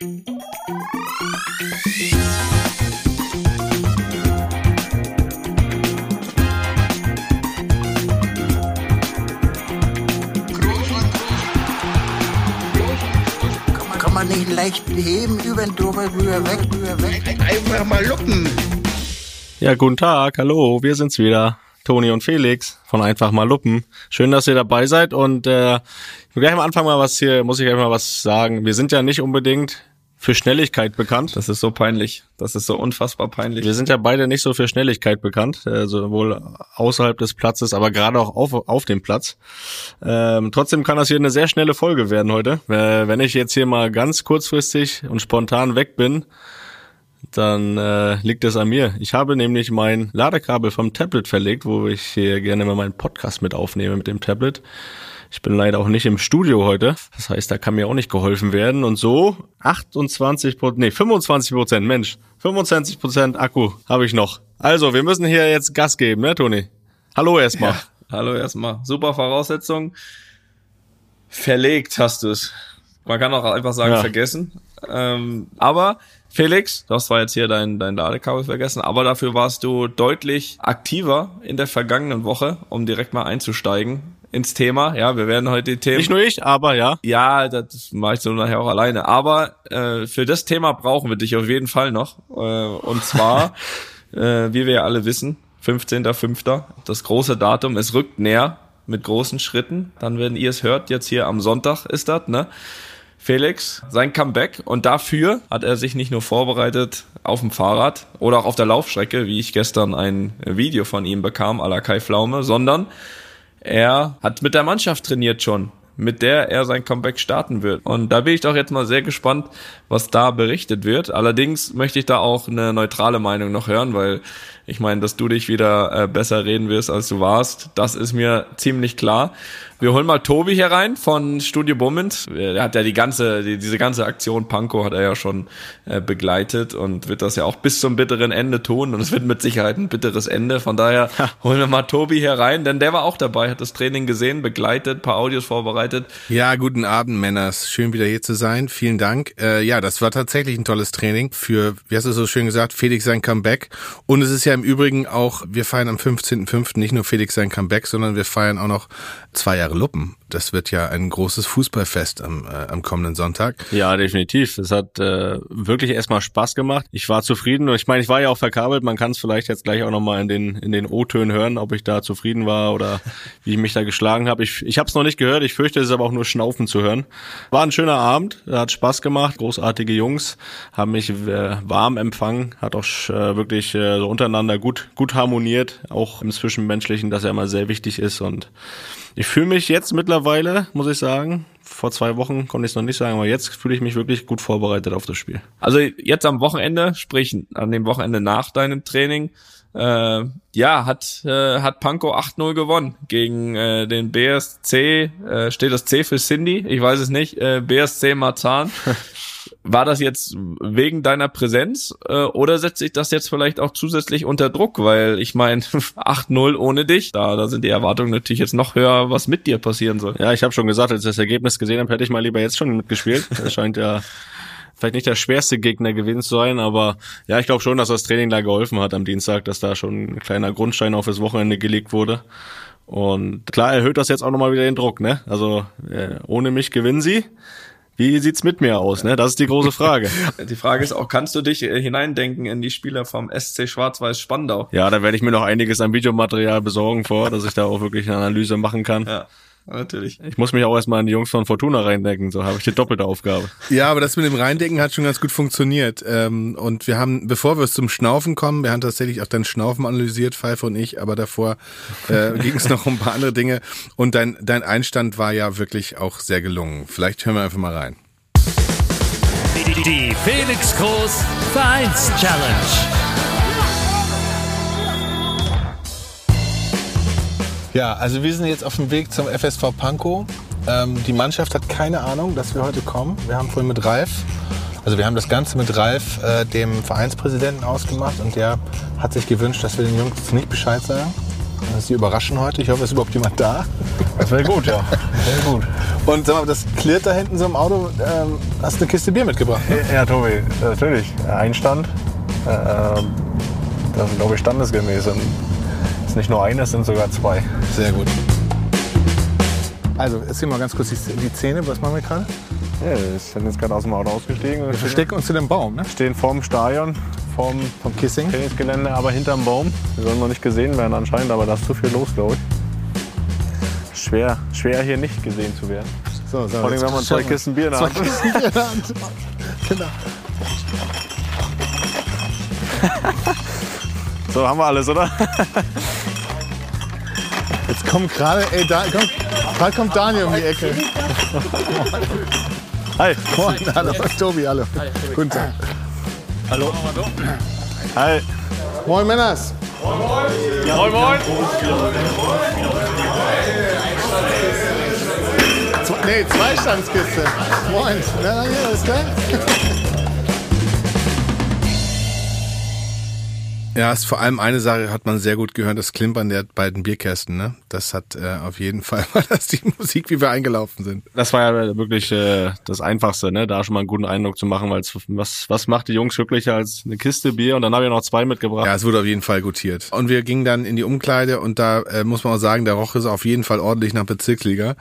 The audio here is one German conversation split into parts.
Kann man nicht leicht beheben, über den drüber, rüber, weg, rüber, weg. Einfach mal luppen. Ja, guten Tag, hallo, wir sind's wieder. Toni und Felix von Einfach mal Luppen. Schön, dass ihr dabei seid und äh, ich will gleich am Anfang mal was hier, muss ich gleich mal was sagen. Wir sind ja nicht unbedingt für Schnelligkeit bekannt. Das ist so peinlich. Das ist so unfassbar peinlich. Wir sind ja beide nicht so für Schnelligkeit bekannt, äh, sowohl außerhalb des Platzes, aber gerade auch auf, auf dem Platz. Ähm, trotzdem kann das hier eine sehr schnelle Folge werden heute. Äh, wenn ich jetzt hier mal ganz kurzfristig und spontan weg bin, dann äh, liegt es an mir. Ich habe nämlich mein Ladekabel vom Tablet verlegt, wo ich hier gerne mal meinen Podcast mit aufnehme mit dem Tablet. Ich bin leider auch nicht im Studio heute. Das heißt, da kann mir auch nicht geholfen werden. Und so 28 Prozent, nee, 25 Prozent, Mensch, 25 Prozent Akku habe ich noch. Also, wir müssen hier jetzt Gas geben, ne, Toni? Hallo erstmal. Ja, hallo erstmal. Super Voraussetzung. Verlegt hast du es. Man kann auch einfach sagen, Ja. vergessen. Ähm, aber Felix, du hast zwar jetzt hier dein, dein Ladekabel vergessen, aber dafür warst du deutlich aktiver in der vergangenen Woche, um direkt mal einzusteigen ins Thema. Ja, wir werden heute die Themen. Nicht nur ich, aber ja. Ja, das mache ich so nachher auch alleine. Aber äh, für das Thema brauchen wir dich auf jeden Fall noch. Äh, und zwar, äh, wie wir ja alle wissen, 15.05. Das große Datum, es rückt näher mit großen Schritten. Dann, wenn ihr es hört, jetzt hier am Sonntag ist das, ne? Felix, sein Comeback. Und dafür hat er sich nicht nur vorbereitet auf dem Fahrrad oder auch auf der Laufstrecke, wie ich gestern ein Video von ihm bekam, à la Kai Pflaume, sondern er hat mit der Mannschaft trainiert schon, mit der er sein Comeback starten wird. Und da bin ich doch jetzt mal sehr gespannt, was da berichtet wird. Allerdings möchte ich da auch eine neutrale Meinung noch hören, weil ich meine, dass du dich wieder äh, besser reden wirst, als du warst, das ist mir ziemlich klar. Wir holen mal Tobi hier rein von Studio Bummens. Er hat ja die ganze, die, diese ganze Aktion Panko hat er ja schon äh, begleitet und wird das ja auch bis zum bitteren Ende tun. Und es wird mit Sicherheit ein bitteres Ende. Von daher holen wir mal Tobi hier rein, denn der war auch dabei, hat das Training gesehen, begleitet, paar Audios vorbereitet. Ja, guten Abend, Männers. Schön wieder hier zu sein. Vielen Dank. Äh, ja, das war tatsächlich ein tolles Training für, wie hast du so schön gesagt, Felix sein Comeback. Und es ist ja im Übrigen auch, wir feiern am 15.05. nicht nur Felix sein Comeback, sondern wir feiern auch noch zwei Jahre Luppen. Das wird ja ein großes Fußballfest am, äh, am kommenden Sonntag. Ja, definitiv. Es hat äh, wirklich erstmal Spaß gemacht. Ich war zufrieden ich meine, ich war ja auch verkabelt. Man kann es vielleicht jetzt gleich auch nochmal in den, in den O-Tönen hören, ob ich da zufrieden war oder wie ich mich da geschlagen habe. Ich, ich habe es noch nicht gehört. Ich fürchte, es ist aber auch nur Schnaufen zu hören. War ein schöner Abend. Hat Spaß gemacht. Großartige Jungs haben mich äh, warm empfangen. Hat auch äh, wirklich äh, so untereinander gut, gut harmoniert. Auch im Zwischenmenschlichen, das ja immer sehr wichtig ist und ich fühle mich jetzt mittlerweile, muss ich sagen, vor zwei Wochen konnte ich es noch nicht sagen, aber jetzt fühle ich mich wirklich gut vorbereitet auf das Spiel. Also jetzt am Wochenende, sprich an dem Wochenende nach deinem Training, äh, ja, hat, äh, hat Panko 8-0 gewonnen gegen äh, den BSC, äh, steht das C für Cindy? Ich weiß es nicht, äh, BSC Marzahn. War das jetzt wegen deiner Präsenz äh, oder setzt sich das jetzt vielleicht auch zusätzlich unter Druck? Weil ich meine, 8-0 ohne dich, da, da sind die Erwartungen natürlich jetzt noch höher, was mit dir passieren soll. Ja, ich habe schon gesagt, als ich das Ergebnis gesehen habe, hätte ich mal lieber jetzt schon mitgespielt. Das scheint ja vielleicht nicht der schwerste Gegner gewesen zu sein, aber ja, ich glaube schon, dass das Training da geholfen hat am Dienstag, dass da schon ein kleiner Grundstein auf das Wochenende gelegt wurde. Und klar erhöht das jetzt auch nochmal wieder den Druck, ne? Also äh, ohne mich gewinnen sie. Wie sieht's mit mir aus, ne? Das ist die große Frage. Die Frage ist auch, kannst du dich äh, hineindenken in die Spieler vom SC Schwarz-Weiß Spandau? Ja, da werde ich mir noch einiges an Videomaterial besorgen vor, dass ich da auch wirklich eine Analyse machen kann. Ja, natürlich. Ich muss mich auch erstmal an die Jungs von Fortuna reindenken, so habe ich die doppelte Aufgabe. Ja, aber das mit dem Reindenken hat schon ganz gut funktioniert. Ähm, und wir haben, bevor wir zum Schnaufen kommen, wir haben tatsächlich auch dein Schnaufen analysiert, Pfeife und ich, aber davor äh, ging es noch um ein paar andere Dinge. Und dein, dein Einstand war ja wirklich auch sehr gelungen. Vielleicht hören wir einfach mal rein. Die, die Felix Groß Vereins Challenge. Ja, also wir sind jetzt auf dem Weg zum FSV Pankow. Ähm, die Mannschaft hat keine Ahnung, dass wir heute kommen. Wir haben vorhin mit Ralf, also wir haben das Ganze mit Ralf, äh, dem Vereinspräsidenten, ausgemacht und der hat sich gewünscht, dass wir den Jungs nicht Bescheid sagen. dass Sie überraschen heute. Ich hoffe, es ist überhaupt jemand da. Das wäre gut, ja. Wäre gut. Und sag mal, das klirrt da hinten so im Auto. Ähm, hast du eine Kiste Bier mitgebracht? Ne? Ja, Tobi, natürlich. Einstand. Äh, das ist, glaube ich, standesgemäß. Und es ist nicht nur eine, es sind sogar zwei. Sehr gut. Also, erzähl mal ganz kurz die, Szene. Was machen wir gerade? Ja, wir sind jetzt gerade aus dem Auto ausgestiegen. Wir verstecken uns in dem Baum, ne? stehen vorm Stadion, vorm Vom Kissing. Trainingsgelände, aber hinterm Baum. Wir sollen noch nicht gesehen werden anscheinend, aber da ist zu viel los, glaube ich. Schwer, schwer hier nicht gesehen zu werden. So, so, Vor allem, wenn man zwei schauen wir. Kisten Bier in der Zwei Hand hat. Kisten Bier in der Hand. Genau. So, haben wir alles, oder? Jetzt kommt gerade, ey, da, komm, bald kommt Daniel um die Ecke. Hi. Moin, hallo, Tobi, hallo. Guten Tag. Hi. Moin, Männers. Moin, moin. Zwei, nee, Zweistandskiste. Moin. Na, hier, ist klar? Ja, ist vor allem eine Sache hat man sehr gut gehört, das Klimpern der beiden Bierkästen, ne? Das hat äh, auf jeden Fall war das die Musik, wie wir eingelaufen sind. Das war ja wirklich äh, das Einfachste, ne? da schon mal einen guten Eindruck zu machen, weil was, was macht die Jungs glücklicher als eine Kiste Bier und dann habe ich noch zwei mitgebracht. Ja, es wurde auf jeden Fall gutiert. Und wir gingen dann in die Umkleide und da äh, muss man auch sagen, da roch es auf jeden Fall ordentlich nach Bezirksliga.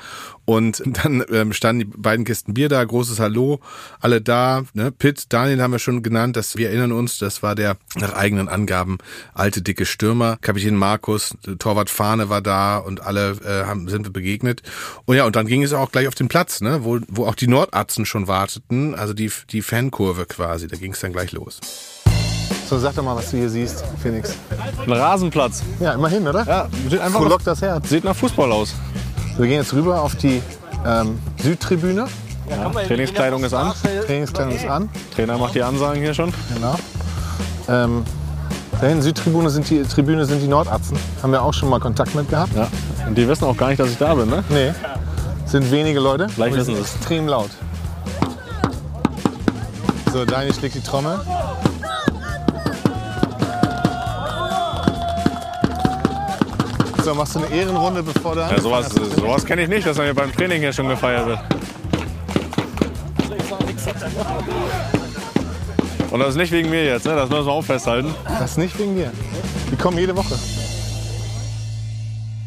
Und dann ähm, standen die beiden Kisten Bier da, großes Hallo, alle da. Ne? Pitt, Daniel haben wir schon genannt, das, wir erinnern uns, das war der nach eigenen Angaben alte dicke Stürmer. Kapitän Markus, Torwart Fahne war da und alle äh, haben, sind wir begegnet. Und ja, und dann ging es auch gleich auf den Platz, ne? wo, wo auch die Nordatzen schon warteten, also die, die Fankurve quasi, da ging es dann gleich los. So, sag doch mal, was du hier siehst, Phoenix. Ein Rasenplatz. Ja, immerhin, oder? Ja, sieht einfach Frohlockt das Herz. sieht nach Fußball aus. Wir gehen jetzt rüber auf die ähm, Südtribüne. Ja, Trainingskleidung ist an. Trainingskleidung ist an. Trainer macht die Ansagen hier schon. Genau. Ähm, da hinten Südtribüne sind die Tribüne sind die Nordatzen. Haben wir auch schon mal Kontakt mit gehabt? Ja. Und die wissen auch gar nicht, dass ich da bin, ne? Nee. Sind wenige Leute. Vielleicht wissen sind sie's. extrem laut. So, Daniel schlägt die Trommel. So, machst du eine Ehrenrunde, bevor du Ja, sowas sowas kenne ich nicht, dass man hier beim Training hier schon gefeiert wird. Und das ist nicht wegen mir jetzt, ne? das müssen wir auch festhalten. Das nicht wegen dir. Die kommen jede Woche.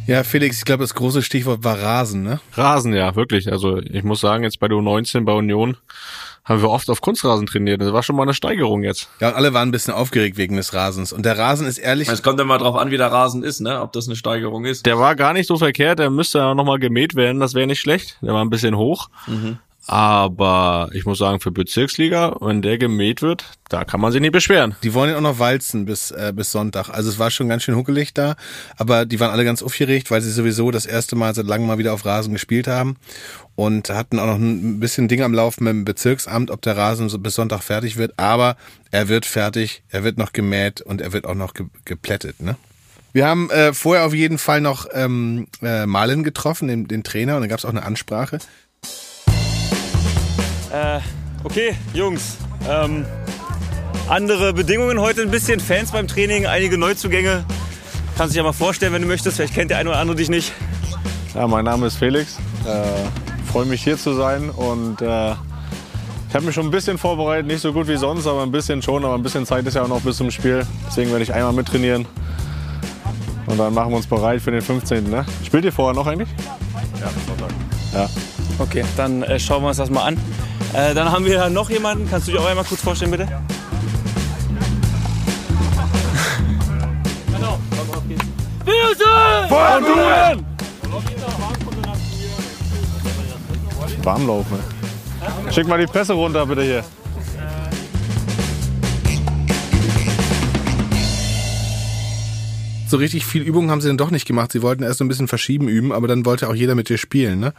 Ja, Felix, ich glaube, das große Stichwort war Rasen, ne? Rasen, ja, wirklich. Also ich muss sagen, jetzt bei der U19 bei Union haben wir oft auf Kunstrasen trainiert. Das war schon mal eine Steigerung jetzt. Ja, und alle waren ein bisschen aufgeregt wegen des Rasens. Und der Rasen ist ehrlich, Es kommt immer drauf an, wie der Rasen ist, ne? Ob das eine Steigerung ist. Der war gar nicht so verkehrt, der müsste ja noch mal gemäht werden, das wäre nicht schlecht. Der war ein bisschen hoch. Aber ich muss sagen, für Bezirksliga, wenn der gemäht wird, da kann man sich nicht beschweren. die wollen ja auch noch walzen bis, äh, bis Sonntag. Also es war schon ganz schön huckelig da, aber die waren alle ganz aufgeregt, weil sie sowieso das erste Mal seit langem mal wieder auf Rasen gespielt haben und hatten auch noch ein bisschen Ding am Laufen mit dem Bezirksamt, ob der Rasen so bis Sonntag fertig wird. Aber er wird fertig, er wird noch gemäht und er wird auch noch ge geplättet, ne? Wir haben äh, vorher auf jeden Fall noch ähm, äh, Marlin getroffen, den, den Trainer, und dann gab es auch eine Ansprache. Äh, okay, Jungs. Ähm, andere Bedingungen heute ein bisschen. Fans beim Training, einige Neuzugänge. Kannst dich ja mal vorstellen, wenn du möchtest. Vielleicht kennt der eine oder andere dich nicht. Ja, mein Name ist Felix. Äh, freue mich hier zu sein und äh, ich habe mich schon ein bisschen vorbereitet, nicht so gut wie sonst, aber ein bisschen schon. Aber ein bisschen Zeit ist ja auch noch bis zum Spiel. Deswegen werde ich einmal mittrainieren. Und dann machen wir uns bereit für den 15. Ne? Spielt ihr vorher noch eigentlich? Ja, Sonntag. Ja. Okay, dann äh, schauen wir uns das mal an. Äh, dann haben wir noch jemanden. Kannst du dich auch einmal kurz vorstellen, bitte? Von Duren! Warmlauf, ne? Schick mal die Presse runter, bitte hier. So richtig viel Übung haben sie dann doch nicht gemacht. Sie wollten erst so ein bisschen verschieben üben, aber dann wollte auch jeder mit dir spielen, ne?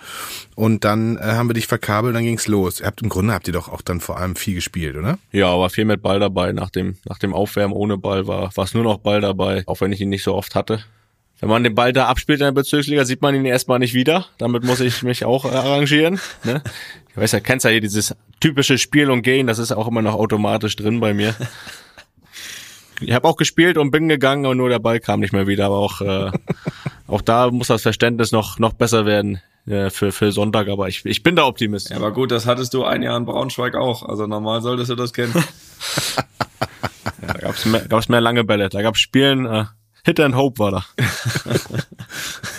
Und dann äh, haben wir dich verkabelt, dann ging's los. Ihr habt im Grunde habt ihr doch auch dann vor allem viel gespielt, oder? Ja, aber viel mit Ball dabei. Nach dem, nach dem Aufwärmen ohne Ball war es nur noch Ball dabei, auch wenn ich ihn nicht so oft hatte. Wenn man den Ball da abspielt in der Bezirksliga, sieht man ihn erstmal nicht wieder. Damit muss ich mich auch äh, arrangieren. Ne? Ich weiß ja, kennst ja hier dieses typische Spiel und Gehen, das ist auch immer noch automatisch drin bei mir. Ich habe auch gespielt und bin gegangen und nur der Ball kam nicht mehr wieder. Aber auch, äh, auch da muss das Verständnis noch, noch besser werden äh, für, für Sonntag. Aber ich, ich bin da Optimist. Ja, aber gut, das hattest du ein Jahr in Braunschweig auch. Also normal solltest du das kennen. Ja, da gab's mehr, gab's mehr lange Bälle. Da gab's Spielen, äh, Hit and Hope war da.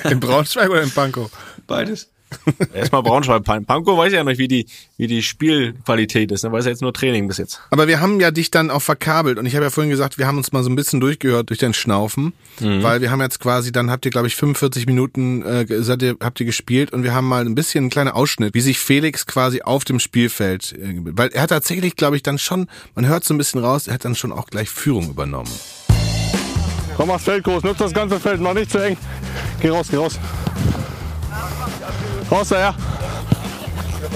In Braunschweig oder in Pankow? Beides. Erstmal Braunschweig. Pan- Pankow weiß ja noch, wie die, wie die Spielqualität ist. Ne? Weiß ja jetzt nur Training bis jetzt. Aber wir haben ja dich dann auch verkabelt und ich habe ja vorhin gesagt, wir haben uns mal so ein bisschen durchgehört durch dein Schnaufen, weil wir haben jetzt quasi, dann habt ihr glaube ich 45 Minuten äh, seid ihr, habt ihr gespielt und wir haben mal ein bisschen einen kleinen Ausschnitt, wie sich Felix quasi auf dem Spielfeld, äh, weil er hat tatsächlich glaube ich dann schon, man hört so ein bisschen raus, er hat dann schon auch gleich Führung übernommen. Komm aufs Feld groß, nutzt das ganze Feld, mach nicht zu eng. Geh raus, geh raus. Raus da, ja.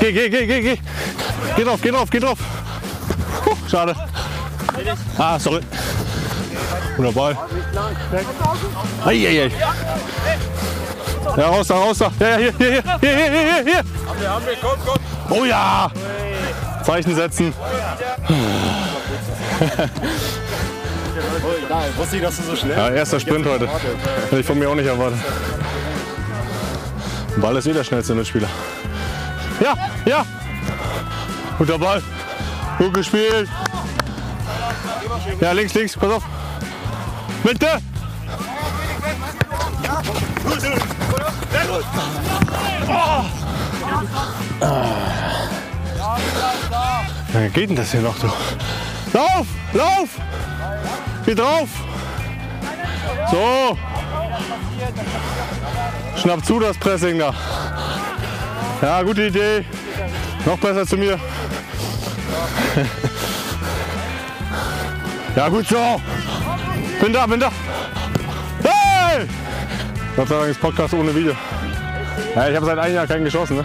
Geh, geh, geh, geh, geh. Geh drauf, geh drauf, geh drauf. Puh, schade. Ah, sorry. Ball. Eieiei. Ja, raus da, raus da. Ja, ja, hier, hier, hier, hier, hier, hier, hier. Oh ja. Zeichen setzen. Wusste ich, dass du so schnell Ja, erster Sprint heute. Hätte ich von mir auch nicht erwartet. Ball ist eh der schnellste Mitspieler. Ja, ja. Guter Ball. Gut gespielt. Ja, links, links, pass auf. Mitte. Wie geht denn das hier noch, du? Lauf! Lauf! Geh drauf! So! Schnapp zu das Pressing da. Ja, gute Idee. Noch besser zu mir. Ja, gut so. Bin da, bin da. Hey! Gott sei Dank ist Podcast ohne Video. Ja, ich habe seit einem Jahr keinen geschossen. Ne?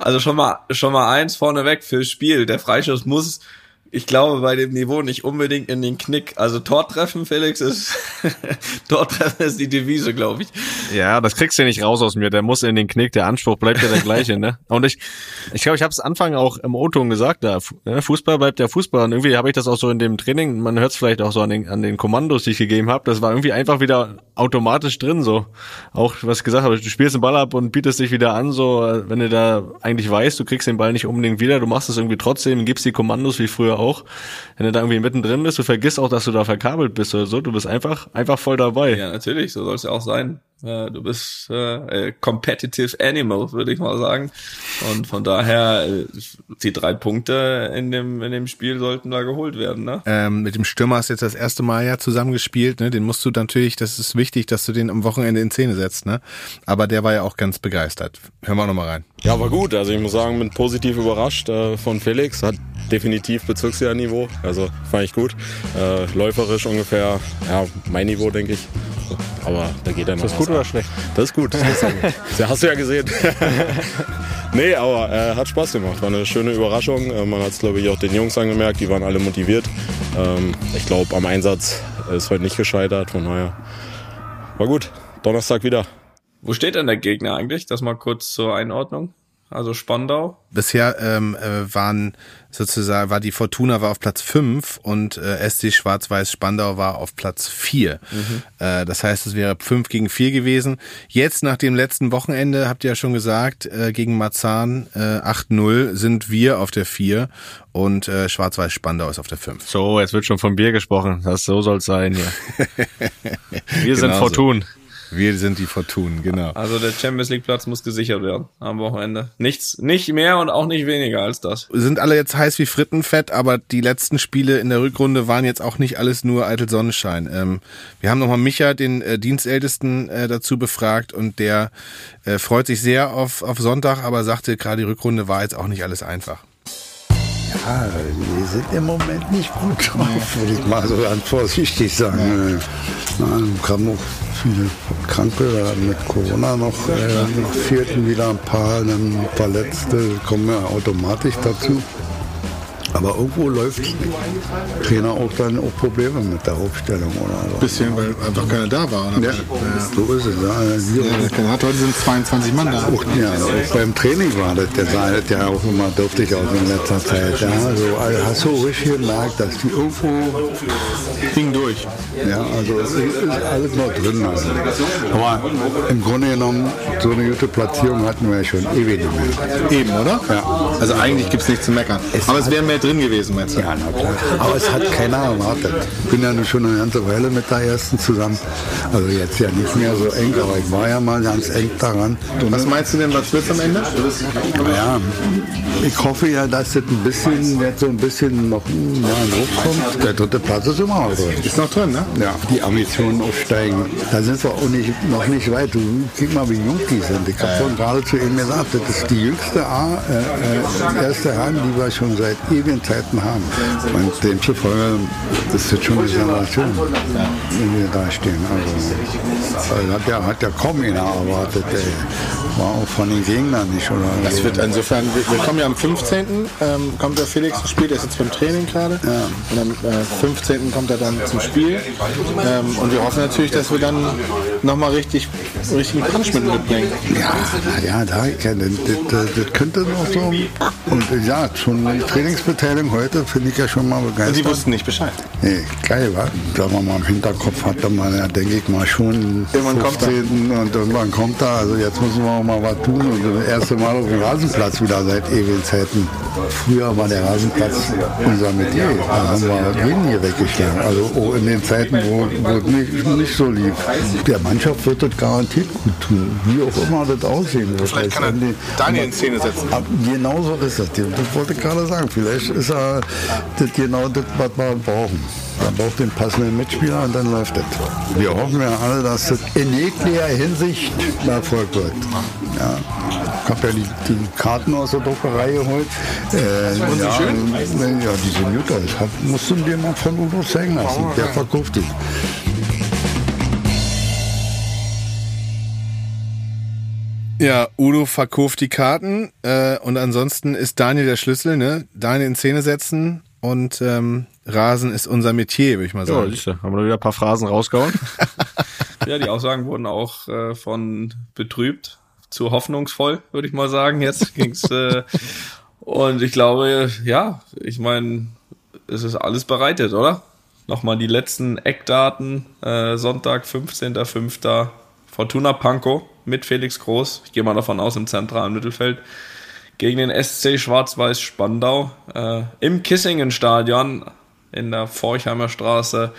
Also schon mal, schon mal eins vorneweg fürs Spiel. Der Freischuss muss, ich glaube, bei dem Niveau nicht unbedingt in den Knick. Also Tortreffen, Felix, ist, Tortreffen ist die Devise, glaube ich. Ja, das kriegst du nicht raus aus mir. Der muss in den Knick. Der Anspruch bleibt ja der gleiche, ne? Und ich, ich glaube, ich habe es Anfang auch im O-Ton gesagt. Da, ne, Fußball bleibt der Fußball. Und irgendwie habe ich das auch so in dem Training. Man hört es vielleicht auch so an den, an den Kommandos, die ich gegeben habe. Das war irgendwie einfach wieder automatisch drin. So auch was ich gesagt habe. Du spielst den Ball ab und bietest dich wieder an. So, wenn du da eigentlich weißt, du kriegst den Ball nicht unbedingt wieder. Du machst es irgendwie trotzdem, gibst die Kommandos wie früher auch. Wenn du da irgendwie mittendrin bist, du vergisst auch, dass du da verkabelt bist oder so. Du bist einfach, einfach voll dabei. Ja, natürlich, so soll es ja auch sein. Äh, Du bist äh, competitive animal, würde ich mal sagen. Und von daher, äh, die drei Punkte in dem, in dem Spiel sollten da geholt werden, ne? Ähm, mit dem Stürmer hast du jetzt das erste Mal ja zusammengespielt, ne? Den musst du natürlich, das ist wichtig, dass du den am Wochenende in Szene setzt, ne? Aber der war ja auch ganz begeistert. Hören wir auch noch mal rein. Ja, war gut. Also ich muss sagen, bin positiv überrascht äh, von Felix. Hat definitiv Bezirksliga-Niveau. Also fand ich gut. Äh, läuferisch ungefähr, ja, mein Niveau, denke ich. Aber da geht er noch Ist das gut was oder ab. schlecht? Das ist gut. Das ist gut. Das hast du ja gesehen. nee, aber äh, hat Spaß gemacht. War eine schöne Überraschung. Äh, man hat es, glaube ich, auch den Jungs angemerkt. Die waren alle motiviert. Ähm, ich glaube, am Einsatz ist heute nicht gescheitert. Von daher war gut. Donnerstag wieder. Wo steht denn der Gegner eigentlich? Das mal kurz zur Einordnung. Also Spandau. Bisher ähm, äh, waren sozusagen, war die Fortuna war auf Platz 5 und äh, SC Schwarz-Weiß Spandau war auf Platz 4. Äh, das heißt, es wäre 5 gegen 4 gewesen. Jetzt nach dem letzten Wochenende, habt ihr ja schon gesagt, äh, gegen Marzahn äh, 8-0 sind wir auf der 4 und äh, Schwarz-Weiß Spandau ist auf der 5. So, jetzt wird schon von Bier gesprochen. Das so soll's sein hier. Wir sind Genau so. Wir sind die Fortunen, genau. Also der Champions League Platz muss gesichert werden am Wochenende. Nichts, nicht mehr und auch nicht weniger als das. Sind alle jetzt heiß wie Frittenfett, aber die letzten Spiele in der Rückrunde waren jetzt auch nicht alles nur eitel Sonnenschein. Ähm, wir haben nochmal Micha, den äh, Dienstältesten, äh, dazu befragt und der äh, freut sich sehr auf, auf Sonntag, aber sagte, gerade die Rückrunde war jetzt auch nicht alles einfach. Ja, wir sind im Moment nicht gut drauf, würde ich mal so ganz vorsichtig sagen. Ja. Dann kamen auch viele Kranke mit Corona noch, äh, fehlten wieder ein paar, dann Verletzte kommen ja automatisch dazu. Aber irgendwo läuft. Trainer auch dann auch Probleme mit der Aufstellung oder so. Bisschen, weil einfach keiner da war. Oder? Ja, so ist es. Ja, Ja, der hat heute sind 22 Mann da. auch, ja, auch beim Training war das, der sah das ja auch immer dürftig aus in letzter Zeit. Ja, also, also hast du richtig gemerkt, dass die irgendwo, Ding durch. ja, also es ist alles noch drin. Also. Aber im Grunde genommen, so eine gute Platzierung hatten wir ja schon ewig nicht mehr. Eben, oder? Ja. Also eigentlich gibt es nichts zu meckern. Aber es wäre mehr drin gewesen, meinst du? Ja, na klar. Aber es hat keiner erwartet. Ich bin ja nun schon eine ganze Weile mit der ersten zusammen. Also jetzt ja nicht mehr so eng, aber ich war ja mal ganz eng daran. Was meinst du denn, was wird's am Ende? Ja, ich hoffe ja, dass das ein bisschen, jetzt so ein bisschen noch ja, in Druck kommt. Der dritte Platz ist immer noch drin. Ist noch drin, ne? Ja, die Ambitionen aufsteigen. Da sind wir auch nicht, noch nicht weit. Du guck mal, wie jung die sind. Ich habe vorhin gerade zu ihm gesagt, das ist die jüngste A, äh, äh, erste Hand, die wir schon seit ewigen Zeiten haben. Und demzufolge ist das schon eine Generation, wenn wir da stehen. Also, also hat, ja, hat ja kaum einer erwartet. Ey. War auch von den Gegnern nicht. Oder Das wird insofern, wir, kommen ja am 15. Ähm, kommt der Felix ins Spiel, der ist jetzt beim Training gerade. Und am äh, 15. kommt er dann zum Spiel. Ähm, und wir hoffen natürlich, dass wir dann nochmal richtig, richtigen Punishment mitbringen. Ja, ja, da, ja, das, das, das könnte noch so. Und ja, schon die Trainingsbeteiligung heute finde ich ja schon mal begeistert. die wussten nicht Bescheid. Nee, geil, wa? Sagen wir mal, im Hinterkopf hatte man ja, denke ich mal, schon Irgendwann kommt er. 15. und irgendwann kommt er. Also jetzt müssen wir auch mal was tun. Und das erste Mal auf dem Rasenplatz wieder seit ewigen Zeiten. Früher war der Rasenplatz unser Metier. Da haben wir jeden hier weggeschlagen. Also in den Zeiten, wo, wo es nicht, nicht so lief. Der Mannschaft wird das garantiert gut tun. Wie auch immer das aussehen wird. Vielleicht kann er Daniel in Szene setzen. Ab- Genau so ist das. Das wollte ich gerade sagen. Vielleicht ist er das genau das, was wir brauchen. Man braucht den passenden Mitspieler und dann läuft das. Wir hoffen ja alle, dass das in jeglicher Hinsicht Erfolg wird. Ja. Ich habe ja die, die Karten aus der Druckerei geholt. Äh, ja, schön? Ja, die sind gut. Das hat, musst du dir mal von Udo zeigen lassen. Der verkauft die. Ja, Udo verkauft die Karten äh, und ansonsten ist Daniel der Schlüssel, ne? Daniel in Szene setzen und ähm, Rasen ist unser Metier, würde ich mal Ja, sagen. siehst du, haben wir wieder ein paar Phrasen rausgehauen. Ja, die Aussagen wurden auch äh, von betrübt zu hoffnungsvoll, würde ich mal sagen. Jetzt ging's äh, und ich glaube, ja, ich meine, es ist alles bereitet, oder? Nochmal die letzten Eckdaten. Äh, Sonntag, 15.05. Fortuna Pankow mit Felix Groß. Ich gehe mal davon aus, im zentralen Mittelfeld. Gegen den SC Schwarz-Weiß Spandau. Äh, Im Kissingen-Stadion in der Forchheimer Straße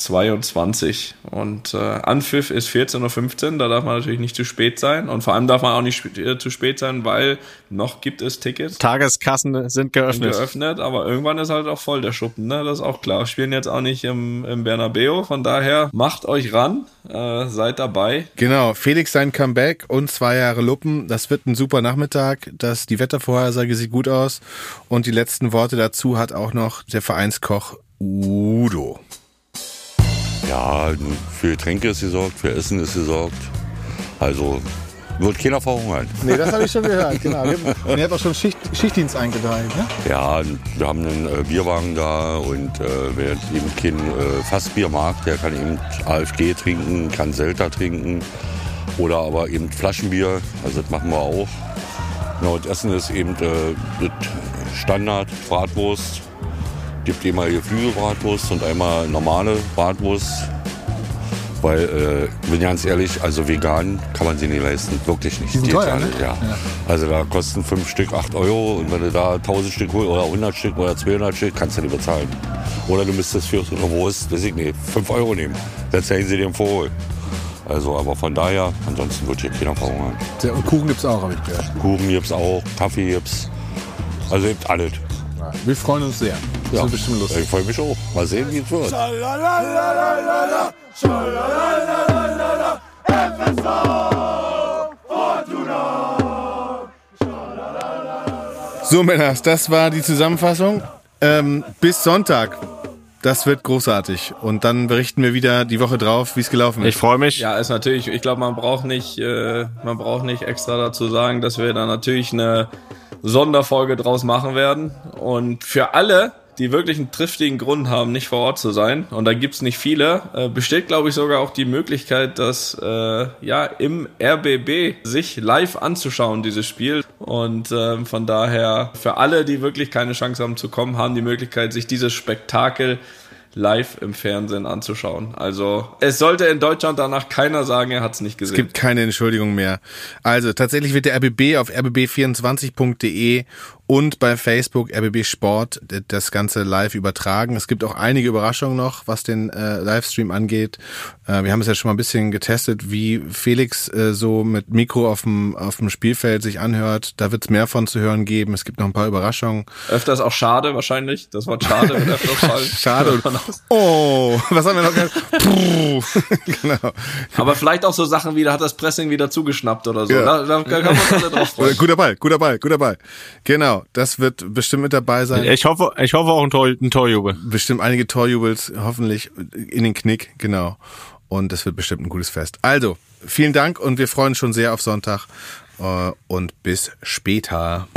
22. Und äh, Anpfiff ist 14.15 Uhr, da darf man natürlich nicht zu spät sein. Und vor allem darf man auch nicht sp- äh, zu spät sein, weil noch gibt es Tickets Tageskassen sind geöffnet. geöffnet, aber irgendwann ist halt auch voll der Schuppen, ne? Das ist auch klar. Spielen jetzt auch nicht im, im Bernabeo, von daher macht euch ran, äh, seid dabei. Genau, Felix sein Comeback und zwei Jahre Luppen. Das wird ein super Nachmittag. Das, die Wettervorhersage sieht gut aus. Und die letzten Worte dazu hat auch noch der Vereinskoch Udo. Ja, für Getränke ist gesorgt, für Essen ist gesorgt. Also wird keiner verhungern. Nee, das habe ich schon gehört, genau. Und ihr habt auch schon Schicht, Schichtdienst eingeteilt, ne? Ja, wir haben einen äh, Bierwagen da und äh, wer eben kein äh, Fassbier mag, der kann eben AFG trinken, kann Selta trinken oder aber eben Flaschenbier. Also das machen wir auch. Ja, und Essen ist eben äh, Standard Bratwurst. Gibt immer hier Flügelbratwurst und einmal normale Bratwurst. Weil, äh, bin ganz ehrlich, also vegan kann man sie nicht leisten. Wirklich nicht. Die sind teuer, ne? nicht, ja. Also da kosten fünf Stück 8 Euro und wenn du da 1000 Stück holst oder 100 Stück oder 200 Stück, kannst du nicht bezahlen. Oder du müsstest für so eine Wurst, weiß ich nicht, 5 Euro nehmen. Dann zeigen sie dir im Vorhol. Also, aber von daher, ansonsten wird hier keiner verhungern. Und Kuchen gibt's auch, habe ich gehört. Kuchen gibt's auch, Kaffee gibt's. Also gibt alles. Wir freuen uns sehr. Das Ja, wird bestimmt lustig. ich freue mich auch. Mal sehen, wie es wird. So, Männers, das war die Zusammenfassung. Ähm, bis Sonntag. Das wird großartig. Und dann berichten wir wieder die Woche drauf, wie es gelaufen ist. Ich freue mich. Ja, ist natürlich, ich glaube, man braucht nicht, äh, man braucht nicht extra dazu sagen, dass wir da natürlich eine Sonderfolge draus machen werden. Und für alle, die wirklich einen triftigen Grund haben, nicht vor Ort zu sein, und da gibt's nicht viele, äh, besteht, glaube ich, sogar auch die Möglichkeit, dass äh, ja im RBB sich live anzuschauen, dieses Spiel. Und ähm, von daher, für alle, die wirklich keine Chance haben zu kommen, haben die Möglichkeit, sich dieses Spektakel live im Fernsehen anzuschauen. Also es sollte in Deutschland danach keiner sagen, er hat es nicht Es gesehen. gibt keine Entschuldigung mehr. Also tatsächlich wird der RBB auf rbb24.de und bei Facebook RBB Sport das Ganze live übertragen. Es gibt auch einige Überraschungen noch, was den äh, Livestream angeht. Äh, wir haben es ja schon mal ein bisschen getestet, wie Felix äh, so mit Mikro auf dem, auf dem Spielfeld sich anhört. Da wird es mehr von zu hören geben. Es gibt noch ein paar Überraschungen. Öfters auch schade wahrscheinlich. Das Wort schade wird öfters fallen. Schade. Oh, was haben wir noch? Puh. genau. Aber vielleicht auch so Sachen wie, da hat das Pressing wieder zugeschnappt oder so. Ja. Da, da kann man uns alle drauf freuen. Guter Ball, guter Ball, guter Ball. Genau, das wird bestimmt mit dabei sein. Ich hoffe, ich hoffe auch ein, Tor, ein Torjubel. Bestimmt einige Torjubels, hoffentlich in den Knick, genau. Und das wird bestimmt ein gutes Fest. Also, vielen Dank und wir freuen uns schon sehr auf Sonntag. Äh, Und bis später.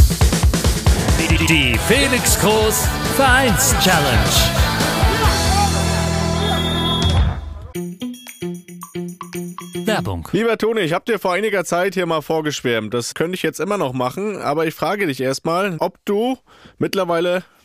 Die, die Felix Groß Vereins Challenge. Werbung. Lieber Toni, ich habe dir vor einiger Zeit hier mal vorgeschwärmt. Das könnte ich jetzt immer noch machen, aber ich frage dich erstmal, ob du mittlerweile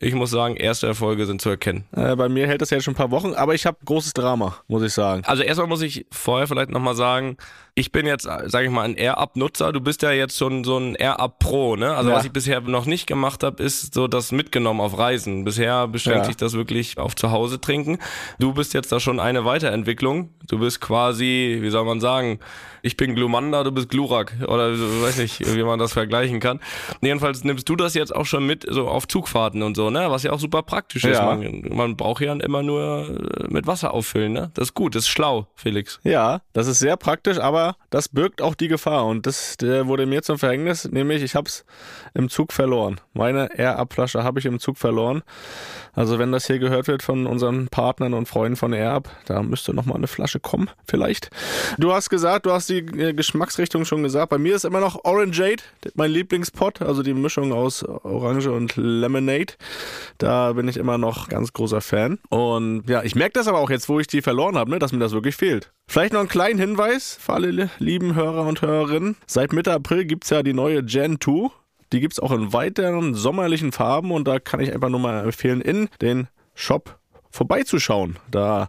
ich muss sagen, erste Erfolge sind zu erkennen. Äh, bei mir hält das ja schon ein paar Wochen, aber ich habe großes Drama, muss ich sagen. Also erstmal muss ich vorher vielleicht nochmal sagen, ich bin jetzt, sage ich mal, ein Air-Up-Nutzer. Du bist ja jetzt schon so ein Air-Up-Pro, ne? Also Ja. was ich bisher noch nicht gemacht habe, ist so das mitgenommen auf Reisen. Bisher beschränkt Ja. sich das wirklich auf zu Hause trinken. Du bist jetzt da schon eine Weiterentwicklung. Du bist quasi, wie soll man sagen, ich bin Glumanda, du bist Glurak. Oder so, weiß nicht, wie man das vergleichen kann. Jedenfalls nimmst du das jetzt auch schon mit, so auf Zugfahrten und so, ne? Was ja auch super praktisch ist. Ja. Man, man braucht ja immer nur äh, mit Wasser auffüllen, ne? Das ist gut, das ist schlau, Felix. Ja, das ist sehr praktisch, aber das birgt auch die Gefahr und das wurde mir zum Verhängnis, nämlich ich habe es im Zug verloren. Meine Air-Up-Flasche habe ich im Zug verloren. Also wenn das hier gehört wird von unseren Partnern und Freunden von Air-Up, da müsste noch mal eine Flasche kommen, vielleicht. Du hast gesagt, du hast die äh, Geschmacksrichtung schon gesagt. Bei mir ist immer noch Orangeade, mein Lieblingspot, also die Mischung aus Orange und Lemonade. Da bin ich immer noch ganz großer Fan. Und ja, ich merke das aber auch jetzt, wo ich die verloren habe, ne, dass mir das wirklich fehlt. Vielleicht noch einen kleinen Hinweis für alle li- lieben Hörer und Hörerinnen. Seit Mitte April gibt's ja die neue Gen 2. Die gibt's auch in weiteren sommerlichen Farben und da kann ich einfach nur mal empfehlen, in den Shop vorbeizuschauen. Da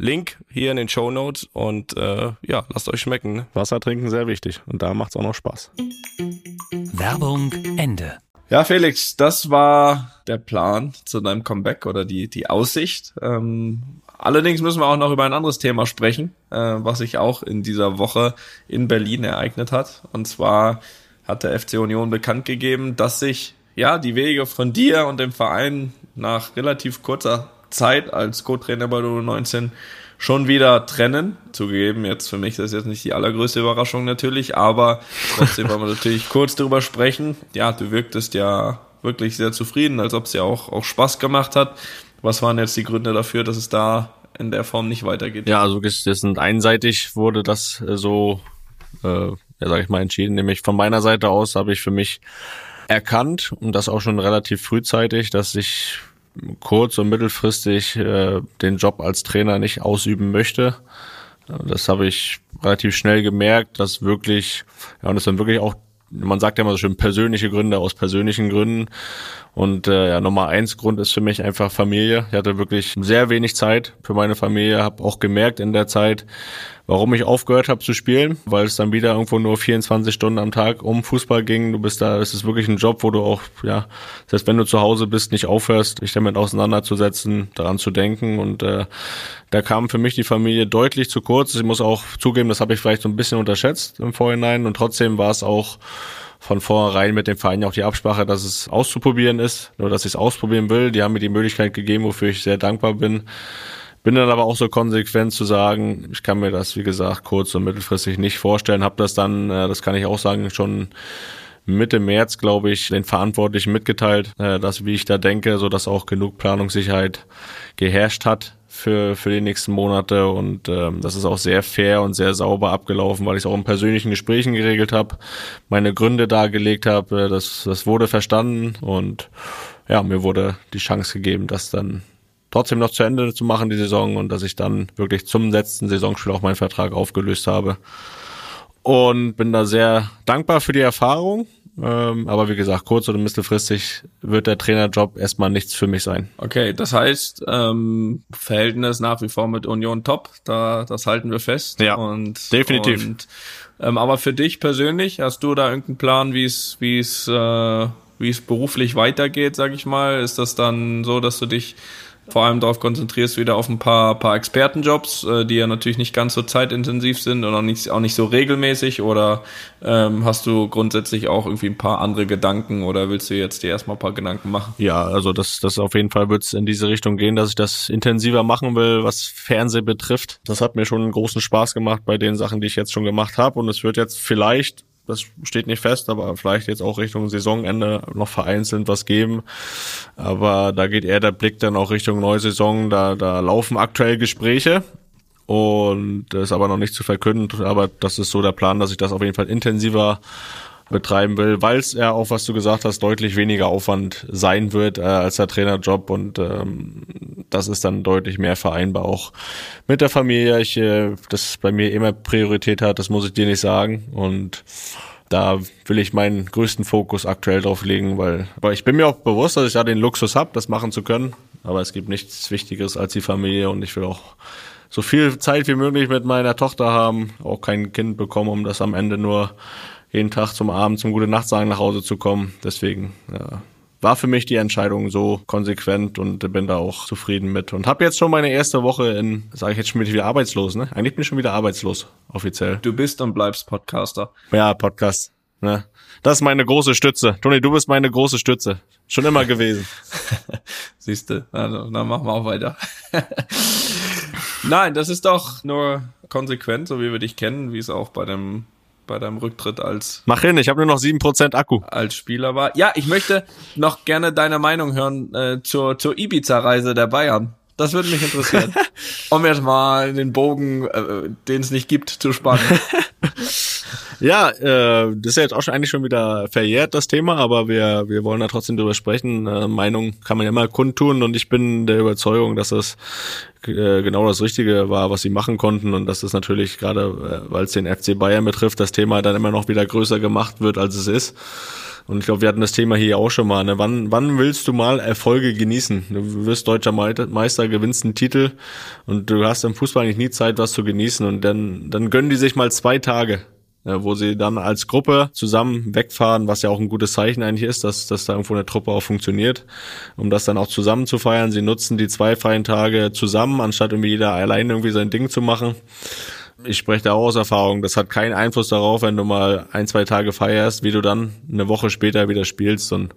Link hier in den Show Notes. Und äh, ja, lasst euch schmecken. Ne? Wasser trinken sehr wichtig. Und da macht's auch noch Spaß. Werbung Ende. Ja, Felix, das war der Plan zu deinem Comeback oder die, die Aussicht. Ähm, allerdings müssen wir auch noch über ein anderes Thema sprechen, äh, was sich auch in dieser Woche in Berlin ereignet hat. Und zwar hat der FC Union bekannt gegeben, dass sich ja die Wege von dir und dem Verein nach relativ kurzer Zeit als Co-Trainer bei der 19 schon wieder trennen. Zugegeben, jetzt für mich ist das jetzt nicht die allergrößte Überraschung natürlich, aber trotzdem wollen wir natürlich kurz darüber sprechen. Ja, du wirktest ja wirklich sehr zufrieden, als ob es dir auch, auch Spaß gemacht hat. Was waren jetzt die Gründe dafür, dass es da in der Form nicht weitergeht? Ja, also das sind einseitig wurde das äh, so, äh, ja, sag ich mal, entschieden. Nämlich von meiner Seite aus habe ich für mich erkannt und das auch schon relativ frühzeitig, dass ich kurz- und mittelfristig äh, den Job als Trainer nicht ausüben möchte. Das habe ich relativ schnell gemerkt, dass wirklich, ja, und das sind wirklich auch, man sagt ja immer so schön, persönliche Gründe aus persönlichen Gründen. Und äh, ja, Nummer eins Grund ist für mich einfach Familie. Ich hatte wirklich sehr wenig Zeit für meine Familie, habe auch gemerkt in der Zeit, warum ich aufgehört habe zu spielen, weil es dann wieder irgendwo nur 24 Stunden am Tag um Fußball ging. Du bist da, es ist wirklich ein Job, wo du auch, ja, selbst wenn du zu Hause bist, nicht aufhörst, dich damit auseinanderzusetzen, daran zu denken. Und äh, da kam für mich die Familie deutlich zu kurz. Ich muss auch zugeben, das habe ich vielleicht so ein bisschen unterschätzt im Vorhinein. Und trotzdem war es auch von vornherein mit dem Verein auch die Absprache, dass es auszuprobieren ist, nur dass ich es ausprobieren will. Die haben mir die Möglichkeit gegeben, wofür ich sehr dankbar bin. Bin dann aber auch so konsequent zu sagen, ich kann mir das, wie gesagt, kurz- und mittelfristig nicht vorstellen. Habe das dann, äh, das kann ich auch sagen, schon Mitte März, glaube ich, den Verantwortlichen mitgeteilt, äh, dass, wie ich da denke, so dass auch genug Planungssicherheit geherrscht hat für, für die nächsten Monate und ähm, das ist auch sehr fair und sehr sauber abgelaufen, weil ich es auch in persönlichen Gesprächen geregelt habe, meine Gründe dargelegt habe, äh, das, das wurde verstanden und ja, mir wurde die Chance gegeben, das dann trotzdem noch zu Ende zu machen, die Saison, und dass ich dann wirklich zum letzten Saisonspiel auch meinen Vertrag aufgelöst habe. Und bin da sehr dankbar für die Erfahrung. Ähm, aber wie gesagt, kurz- oder mittelfristig wird der Trainerjob erstmal nichts für mich sein. Okay, das heißt, ähm, Verhältnis nach wie vor mit Union top, da das halten wir fest. Ja, und, definitiv. Und, ähm, aber für dich persönlich, hast du da irgendeinen Plan, wie es wie es äh, wie es beruflich weitergeht, sag ich mal? Ist das dann so, dass du dich vor allem darauf konzentrierst, wieder auf ein paar, paar Expertenjobs, äh, die ja natürlich nicht ganz so zeitintensiv sind und auch nicht, auch nicht so regelmäßig? Oder ähm, hast du grundsätzlich auch irgendwie ein paar andere Gedanken oder willst du jetzt dir erstmal ein paar Gedanken machen? Ja, also das, das auf jeden Fall wird es in diese Richtung gehen, dass ich das intensiver machen will, was Fernsehen betrifft. Das hat mir schon einen großen Spaß gemacht bei den Sachen, die ich jetzt schon gemacht habe. Und es wird jetzt vielleicht das steht nicht fest, aber vielleicht jetzt auch Richtung Saisonende noch vereinzelt was geben. Aber da geht eher der Blick dann auch Richtung neue Saison. Da, da laufen aktuell Gespräche und das ist aber noch nicht zu verkünden. Aber das ist so der Plan, dass ich das auf jeden Fall intensiver betreiben will, weil es ja auch, was du gesagt hast, deutlich weniger Aufwand sein wird äh, als der Trainerjob. Und ähm, das ist dann deutlich mehr vereinbar auch mit der Familie. Ich, äh, das bei mir immer Priorität hat, das muss ich dir nicht sagen. Und da will ich meinen größten Fokus aktuell drauf legen, weil, weil ich bin mir auch bewusst, dass ich da den Luxus habe, das machen zu können, aber es gibt nichts Wichtigeres als die Familie. Und ich will auch so viel Zeit wie möglich mit meiner Tochter haben, auch kein Kind bekommen, um das am Ende nur jeden Tag zum Abend zum gute Nacht sagen nach Hause zu kommen. Deswegen ja, war für mich die Entscheidung so konsequent und bin da auch zufrieden mit und habe jetzt schon meine erste Woche in, sage ich jetzt schon wieder arbeitslos, ne? Eigentlich bin ich schon wieder arbeitslos offiziell. Du bist und bleibst Podcaster. Ja, Podcast. Ne? Das ist meine große Stütze. Toni, du bist meine große Stütze. Schon immer gewesen. Siehste, also dann machen wir auch weiter. Nein, das ist doch nur konsequent, so wie wir dich kennen, wie es auch bei dem bei deinem Rücktritt als Mach hin, ich habe nur noch 7% Akku. Als Spieler war. Ja, ich möchte noch gerne deine Meinung hören äh, zur zur Ibiza Reise der Bayern. Das würde mich interessieren. um jetzt mal den Bogen, äh, den es nicht gibt, zu spannen. Ja, äh, das ist ja jetzt auch schon eigentlich schon wieder verjährt, das Thema, aber wir, wir wollen da trotzdem drüber sprechen. Äh, Meinung kann man ja immer kundtun und ich bin der Überzeugung, dass das äh, genau das Richtige war, was sie machen konnten und dass das natürlich gerade, äh, weil es den FC Bayern betrifft, das Thema dann immer noch wieder größer gemacht wird, als es ist. Und ich glaube, wir hatten das Thema hier auch schon mal. Ne? Wann, wann willst du mal Erfolge genießen? Du wirst deutscher Meister, gewinnst einen Titel und du hast im Fußball eigentlich nie Zeit, was zu genießen. Und dann, dann gönnen die sich mal zwei Tage wo sie dann als Gruppe zusammen wegfahren, was ja auch ein gutes Zeichen eigentlich ist, dass, dass da irgendwo eine Truppe auch funktioniert, um das dann auch zusammen zu feiern. Sie nutzen die zwei freien Tage zusammen, anstatt irgendwie jeder allein irgendwie sein Ding zu machen. Ich spreche da auch aus Erfahrung, das hat keinen Einfluss darauf, wenn du mal ein, zwei Tage feierst, wie du dann eine Woche später wieder spielst und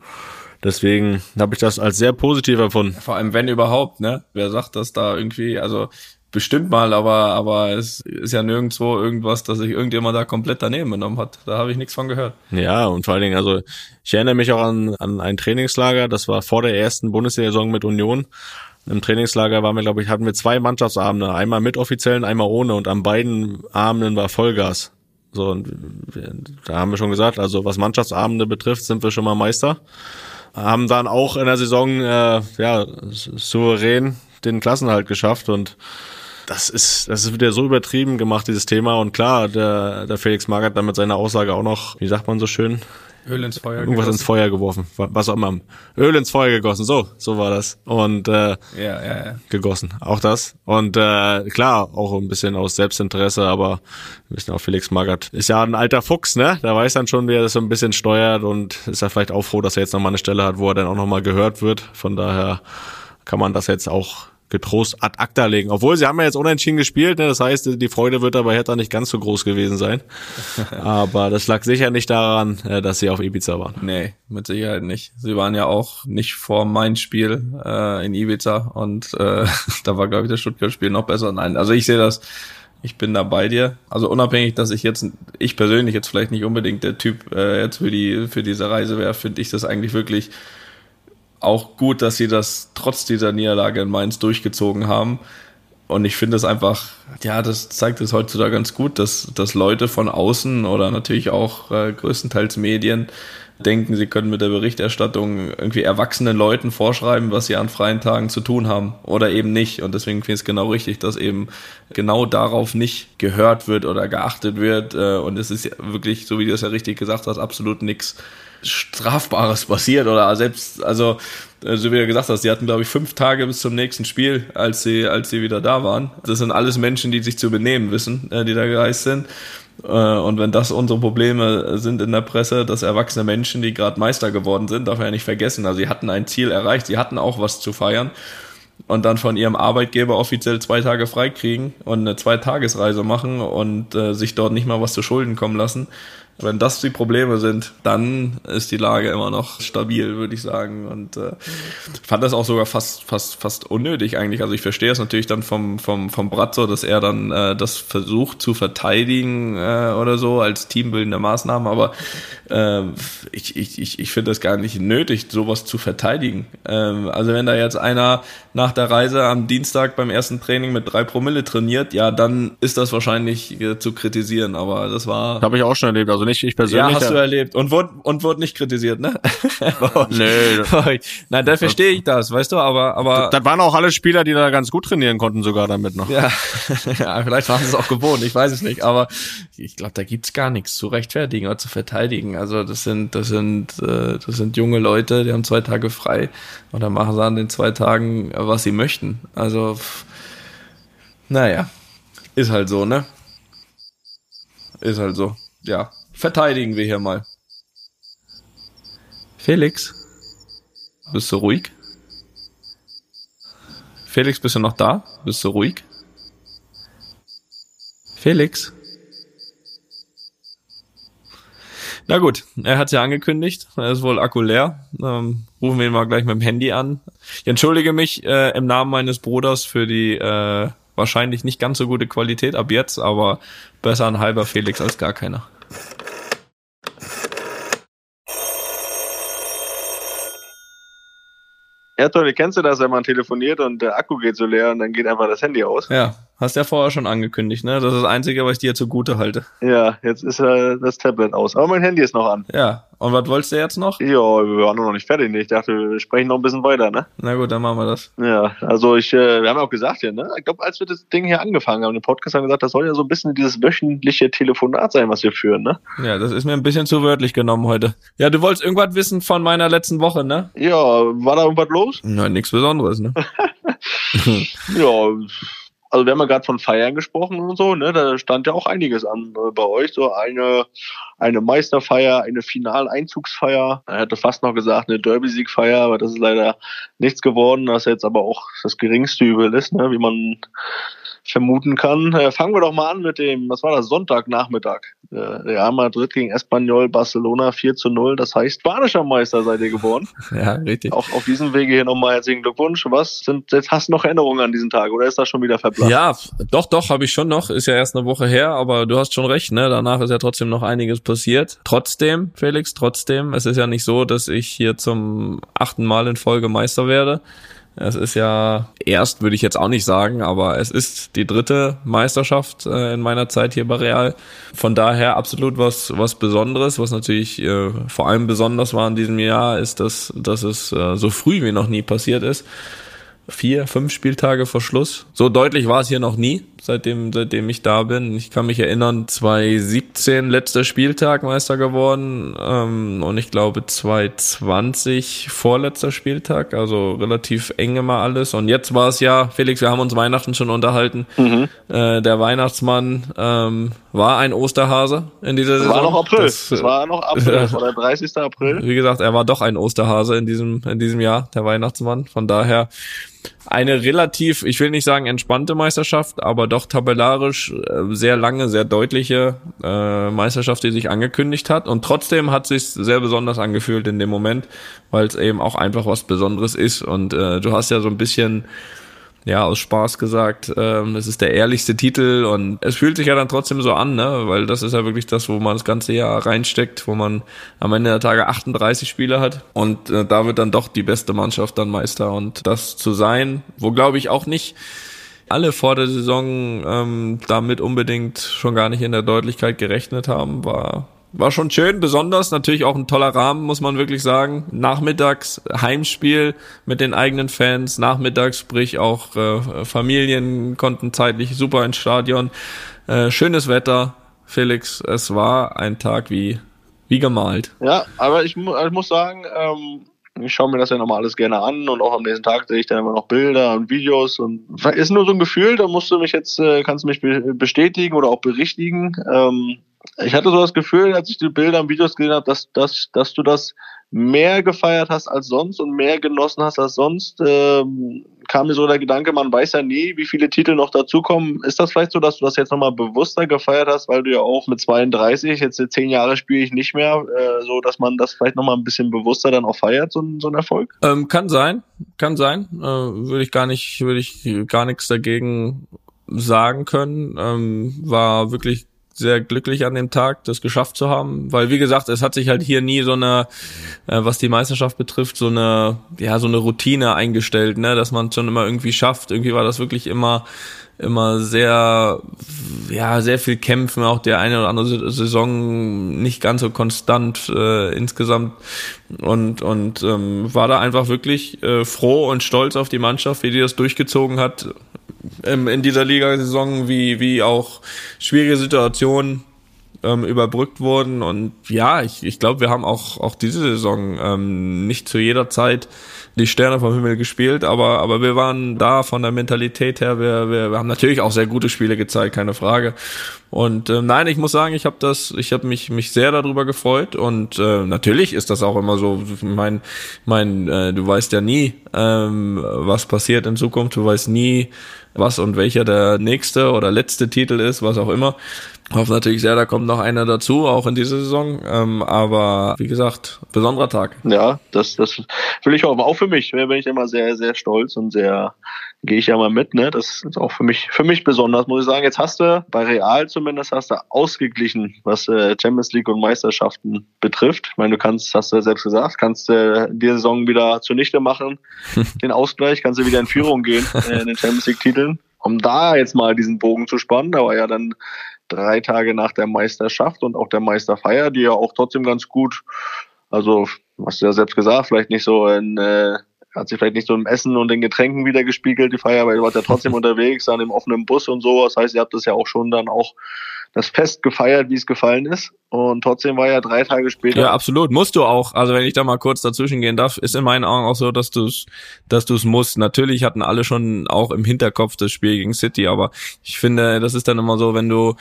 Deswegen habe ich das als sehr positiv erfunden. Vor allem, wenn überhaupt, ne? Wer sagt das da irgendwie? Also bestimmt mal, aber, aber es ist ja nirgendwo irgendwas, dass sich irgendjemand da komplett daneben genommen hat. Da habe ich nichts von gehört. Ja, und vor allen Dingen, also ich erinnere mich auch an, an ein Trainingslager, das war vor der ersten Bundesliga-Saison mit Union. Im Trainingslager waren wir, glaube ich, hatten wir zwei Mannschaftsabende, einmal mit Offiziellen, einmal ohne und an beiden Abenden war Vollgas. So, und da haben wir schon gesagt, also was Mannschaftsabende betrifft, sind wir schon mal Meister. Haben dann auch in der Saison äh, ja souverän den Klassenhalt geschafft und das ist, das ist wieder so übertrieben gemacht, dieses Thema. Und klar, der, der Felix Magath dann mit seiner Aussage auch noch, wie sagt man so schön? Öl ins Feuer Irgendwas gegossen. ins Feuer geworfen. Was auch immer. Öl ins Feuer gegossen. So, so war das. Und äh, ja, ja, ja. gegossen. Auch das. Und äh, klar, auch ein bisschen aus Selbstinteresse, aber ein bisschen auch Felix Magath ist ja ein alter Fuchs, ne? Der weiß dann schon, wie er das so ein bisschen steuert und ist ja vielleicht auch froh, dass er jetzt nochmal eine Stelle hat, wo er dann auch nochmal gehört wird. Von daher kann man das jetzt auch getrost ad acta legen. Obwohl sie haben ja jetzt unentschieden gespielt, ne? das heißt, die Freude wird aber Hertha nicht ganz so groß gewesen sein. aber das lag sicher nicht daran, äh, dass sie auf Ibiza waren. Nee, mit Sicherheit nicht. Sie waren ja auch nicht vor mein Spiel äh, in Ibiza und äh, da war, glaube ich, das Stuttgart-Spiel noch besser. Nein, also ich sehe das, ich bin da bei dir. Also unabhängig, dass ich jetzt, ich persönlich jetzt vielleicht nicht unbedingt der Typ äh, jetzt für die für diese Reise wäre, finde ich das eigentlich wirklich auch gut, dass sie das trotz dieser Niederlage in Mainz durchgezogen haben. Und ich finde es einfach, ja, das zeigt es heutzutage ganz gut, dass, dass Leute von außen oder natürlich auch äh, größtenteils Medien denken, sie können mit der Berichterstattung irgendwie erwachsenen Leuten vorschreiben, was sie an freien Tagen zu tun haben oder eben nicht. Und deswegen finde ich es genau richtig, dass eben genau darauf nicht gehört wird oder geachtet wird. Äh, und es ist wirklich, so wie du es ja richtig gesagt hast, absolut nichts Strafbares passiert oder selbst, also äh, so wie du gesagt hast, sie hatten glaube ich fünf Tage bis zum nächsten Spiel, als sie, als sie wieder da waren. Das sind alles Menschen, die sich zu benehmen wissen, äh, die da gereist sind. Äh, und wenn das unsere Probleme sind in der Presse, dass erwachsene Menschen, die gerade Meister geworden sind, darf man ja nicht vergessen. Also sie hatten ein Ziel erreicht, sie hatten auch was zu feiern und dann von ihrem Arbeitgeber offiziell zwei Tage freikriegen und eine Zweitagesreise machen und äh, sich dort nicht mal was zu Schulden kommen lassen. Wenn das die Probleme sind, dann ist die Lage immer noch stabil, würde ich sagen. Und äh, fand das auch sogar fast, fast, fast unnötig eigentlich. Also ich verstehe es natürlich dann vom, vom, vom Bratzo, dass er dann äh, das versucht zu verteidigen äh, oder so als teambildende Maßnahme, aber äh, ich, ich, ich, finde es gar nicht nötig, sowas zu verteidigen. Ähm, also wenn da jetzt einer nach der Reise am Dienstag beim ersten Training mit drei Promille trainiert, ja, dann ist das wahrscheinlich äh, zu kritisieren. Aber das war. Habe ich auch schon erlebt. Also also nicht ich persönlich. Ja, hast du erlebt. Und wurde, und wurde nicht kritisiert, ne? nee. Nein, da verstehe ich das, weißt du, aber, aber. Das waren auch alle Spieler, die da ganz gut trainieren konnten, sogar damit noch. Ja, ja vielleicht waren sie es auch gewohnt, ich weiß es nicht, aber ich glaube, da gibt's gar nichts zu rechtfertigen oder zu verteidigen. Also das sind, das sind, äh, das sind junge Leute, die haben zwei Tage frei und dann machen sie an den zwei Tagen, was sie möchten. Also, Naja, ist halt so, ne? Ist halt so. Ja, verteidigen wir hier mal. Felix, bist du ruhig? Felix, bist du noch da? Bist du ruhig? Felix? Na gut, er hat ja angekündigt, er ist wohl Akku leer. Ähm, rufen wir ihn mal gleich mit dem Handy an. Ich entschuldige mich äh, im Namen meines Bruders für die äh, wahrscheinlich nicht ganz so gute Qualität ab jetzt, aber besser ein halber Felix als gar keiner. Ja, Toni, kennst du das, wenn man telefoniert und der Akku geht so leer und dann geht einfach das Handy aus? Ja, hast ja vorher schon angekündigt, ne? Das ist das Einzige, was ich dir zugute halte. Ja, jetzt ist äh, das Tablet aus. Aber mein Handy ist noch an. Ja, und was wolltest du jetzt noch? Ja, wir waren noch nicht fertig. ne? Ich dachte, wir sprechen noch ein bisschen weiter, ne? Na gut, dann machen wir das. Ja, also ich, äh, wir haben ja auch gesagt hier, ne? Ich glaube, als wir das Ding hier angefangen haben, den Podcast haben wir gesagt, das soll ja so ein bisschen dieses wöchentliche Telefonat sein, was wir führen, ne? Ja, das ist mir ein bisschen zu wörtlich genommen heute. Ja, du wolltest irgendwas wissen von meiner letzten Woche, ne? Ja, war da irgendwas los? Na, nichts Besonderes, ne? ja, also wir haben ja gerade von Feiern gesprochen und so, ne? Da stand ja auch einiges an äh, bei euch. So eine, eine Meisterfeier, eine Finaleinzugsfeier. Er hätte fast noch gesagt, eine Derby-Siegfeier, aber das ist leider nichts geworden, das jetzt aber auch das geringste Übel ist, ne? wie man vermuten kann. Äh, fangen wir doch mal an mit dem, was war das, Sonntagnachmittag. Äh, Real Madrid gegen Espanyol Barcelona 4 zu 0. Das heißt, spanischer Meister seid ihr geworden. Ja, richtig. Auch auf diesem Wege hier nochmal herzlichen Glückwunsch. Was sind, jetzt hast du noch Erinnerungen an diesen Tag oder ist das schon wieder verblasst? Ja, doch, doch, habe ich schon noch. Ist ja erst eine Woche her, aber du hast schon recht, ne? Danach ist ja trotzdem noch einiges passiert. Trotzdem, Felix, trotzdem, es ist ja nicht so, dass ich hier zum achten Mal in Folge Meister werde. Es ist ja erst, würde ich jetzt auch nicht sagen, aber es ist die dritte Meisterschaft äh, in meiner Zeit hier bei Real. Von daher absolut was was Besonderes, was natürlich äh, vor allem besonders war in diesem Jahr, ist, dass dass es äh, so früh wie noch nie passiert ist vier, fünf Spieltage vor Schluss. So deutlich war es hier noch nie, seitdem, seitdem ich da bin. Ich kann mich erinnern, 2017 letzter Spieltag Meister geworden ähm, und ich glaube 2020 vorletzter Spieltag, also relativ eng immer alles. Und jetzt war es ja, Felix, wir haben uns Weihnachten schon unterhalten. Äh, der Weihnachtsmann ähm, war ein Osterhase in dieser Saison. war noch April. Das, Das, war noch April. Das war der 30. April. wie gesagt, er war doch ein Osterhase in diesem, in diesem Jahr, der Weihnachtsmann. Von daher eine relativ, ich will nicht sagen entspannte Meisterschaft, aber doch tabellarisch äh, sehr lange, sehr deutliche äh, Meisterschaft, die sich angekündigt hat. Und trotzdem hat sich sehr besonders angefühlt in dem Moment, weil es eben auch einfach was Besonderes ist. Und äh, du hast ja so ein bisschen ja, aus Spaß gesagt, ähm, es ist der ehrlichste Titel und es fühlt sich ja dann trotzdem so an, ne? weil das ist ja wirklich das, wo man das ganze Jahr reinsteckt, wo man am Ende der Tage 38 Spiele hat und äh, da wird dann doch die beste Mannschaft dann Meister und das zu sein, wo glaube ich auch nicht alle vor der Saison ähm, damit unbedingt schon gar nicht in der Deutlichkeit gerechnet haben, war war schon schön, besonders natürlich auch ein toller Rahmen, muss man wirklich sagen. Nachmittags Heimspiel mit den eigenen Fans, nachmittags sprich auch äh, Familien konnten zeitlich super ins Stadion. Äh, schönes Wetter, Felix, es war ein Tag wie wie gemalt. Ja, aber ich, mu ich muss sagen, ähm, ich schaue mir das ja nochmal alles gerne an und auch am nächsten Tag sehe ich dann immer noch Bilder und Videos und ist nur so ein Gefühl, da musst du mich jetzt, äh, kannst du mich be bestätigen oder auch berichtigen. Ähm, ich hatte so das Gefühl, als ich die Bilder und Videos gesehen habe, dass, dass, dass du das mehr gefeiert hast als sonst und mehr genossen hast als sonst. Ähm, kam mir so der Gedanke, man weiß ja nie, wie viele Titel noch dazukommen. Ist das vielleicht so, dass du das jetzt nochmal bewusster gefeiert hast, weil du ja auch mit 32, jetzt zehn Jahre spiele ich nicht mehr, äh, so dass man das vielleicht nochmal ein bisschen bewusster dann auch feiert, so, ein- so ein Erfolg? Ähm, kann sein, kann sein. Äh, würde ich gar nicht, würde ich gar nichts dagegen sagen können. Ähm, war wirklich sehr glücklich an dem Tag, das geschafft zu haben, weil wie gesagt, es hat sich halt hier nie so eine, äh, was die Meisterschaft betrifft, so eine, ja, so eine Routine eingestellt, ne, dass man schon immer irgendwie schafft. Irgendwie war das wirklich immer immer sehr, ja, sehr viel kämpfen, auch der eine oder andere Saison nicht ganz so konstant äh, insgesamt. Und und ähm, war da einfach wirklich äh, froh und stolz auf die Mannschaft, wie die das durchgezogen hat ähm, in dieser Liga-Saison, wie wie auch schwierige Situationen ähm, überbrückt wurden. Und ja, ich, ich glaube, wir haben auch, auch diese Saison ähm, nicht zu jeder Zeit die Sterne vom Himmel gespielt, aber, aber wir waren da von der Mentalität her, wir, wir, wir haben natürlich auch sehr gute Spiele gezeigt, keine Frage. Und äh, nein, ich muss sagen, ich habe das, ich habe mich mich sehr darüber gefreut und äh, natürlich ist das auch immer so. Mein, mein, äh, du weißt ja nie, ähm, was passiert in Zukunft. Du weißt nie, was und welcher der nächste oder letzte Titel ist, was auch immer. Hoffe natürlich sehr, da kommt noch einer dazu, auch in dieser Saison. Ähm, aber wie gesagt, besonderer Tag. Ja, das, das will ich auch. Auch für mich bin ich immer sehr, sehr stolz und sehr gehe ich ja mal mit. Ne, das ist auch für mich, für mich besonders, muss ich sagen. Jetzt hast du bei Real zumindest hast du ausgeglichen, was äh, Champions League und Meisterschaften betrifft. Ich meine, du kannst, hast du ja selbst gesagt, kannst äh, die Saison wieder zunichte machen, den Ausgleich, kannst du wieder in Führung gehen äh, in den Champions League Titeln. Um da jetzt mal diesen Bogen zu spannen, da war ja dann drei Tage nach der Meisterschaft und auch der Meisterfeier, die ja auch trotzdem ganz gut, also hast du ja selbst gesagt, vielleicht nicht so in, äh, hat sich vielleicht nicht so im Essen und den Getränken wieder gespiegelt, die Feier, weil ihr wart ja trotzdem unterwegs, an dem offenen Bus und so. Das heißt, ihr habt das ja auch schon dann auch das Fest gefeiert, wie es gefallen ist. Und trotzdem war ja drei Tage später. Ja, absolut. Musst du auch. Also wenn ich da mal kurz dazwischen gehen darf, ist in meinen Augen auch so, dass du es, dass du es musst. Natürlich hatten alle schon auch im Hinterkopf das Spiel gegen City, aber ich finde, das ist dann immer so, wenn du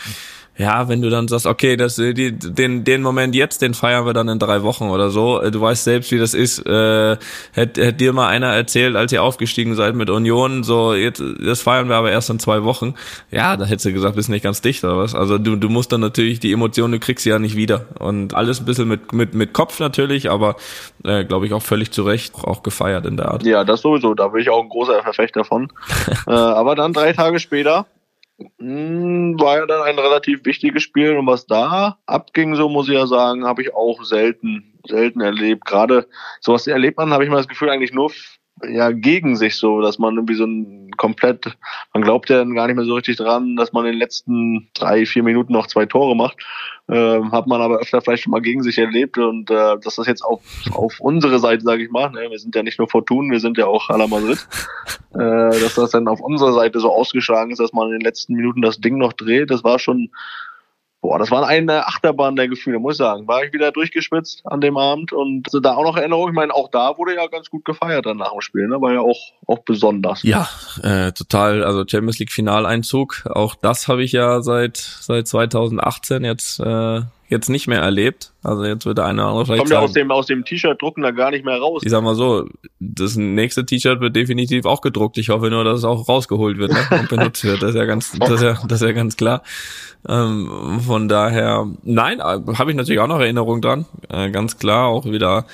ja, wenn du dann sagst, okay, das, die, den, den Moment jetzt, den feiern wir dann in drei Wochen oder so. Du weißt selbst, wie das ist. Äh, hätte hätt dir mal einer erzählt, als ihr aufgestiegen seid mit Union, so, jetzt, das feiern wir aber erst in zwei Wochen. Ja, da hättest du gesagt, bist nicht ganz dicht oder was. Also du, du musst dann natürlich die Emotionen, du kriegst sie ja nicht wieder. Und alles ein bisschen mit, mit, mit Kopf natürlich, aber äh, glaube ich auch völlig zu Recht auch gefeiert in der Art. Ja, das sowieso. Da bin ich auch ein großer Verfechter von. äh, aber dann drei Tage später war ja dann ein relativ wichtiges Spiel und was da abging, so muss ich ja sagen, habe ich auch selten, selten erlebt. Gerade sowas erlebt man, habe ich mal das Gefühl, eigentlich nur ja gegen sich so, dass man irgendwie so ein komplett, man glaubt ja gar nicht mehr so richtig dran, dass man in den letzten drei, vier Minuten noch zwei Tore macht. Äh, hat man aber öfter vielleicht schon mal gegen sich erlebt und äh, dass das jetzt auf, auf unsere Seite, sage ich mal, ne, wir sind ja nicht nur Fortun, wir sind ja auch Ala Madrid, äh, dass das dann auf unserer Seite so ausgeschlagen ist, dass man in den letzten Minuten das Ding noch dreht, das war schon Boah, das war eine Achterbahn der Gefühle, muss ich sagen. War ich wieder durchgeschwitzt an dem Abend und also da auch noch Erinnerung. Ich meine, auch da wurde ja ganz gut gefeiert dann nach dem Spiel, ne? War ja auch, auch besonders. Ja, äh, total. Also Champions League Finaleinzug. Auch das habe ich ja seit, seit 2018 jetzt, äh, jetzt nicht mehr erlebt. Also jetzt wird der eine oder andere vielleicht Kommt ja aus dem, aus dem T-Shirt drucken da gar nicht mehr raus. Ich sag mal so, das nächste T-Shirt wird definitiv auch gedruckt. Ich hoffe nur, dass es auch rausgeholt wird ne? und benutzt wird. Das ist ja ganz, das ist ja, das ist ja ganz klar. Ähm, von daher, nein, habe ich natürlich auch noch Erinnerung dran. Äh, ganz klar, auch wieder,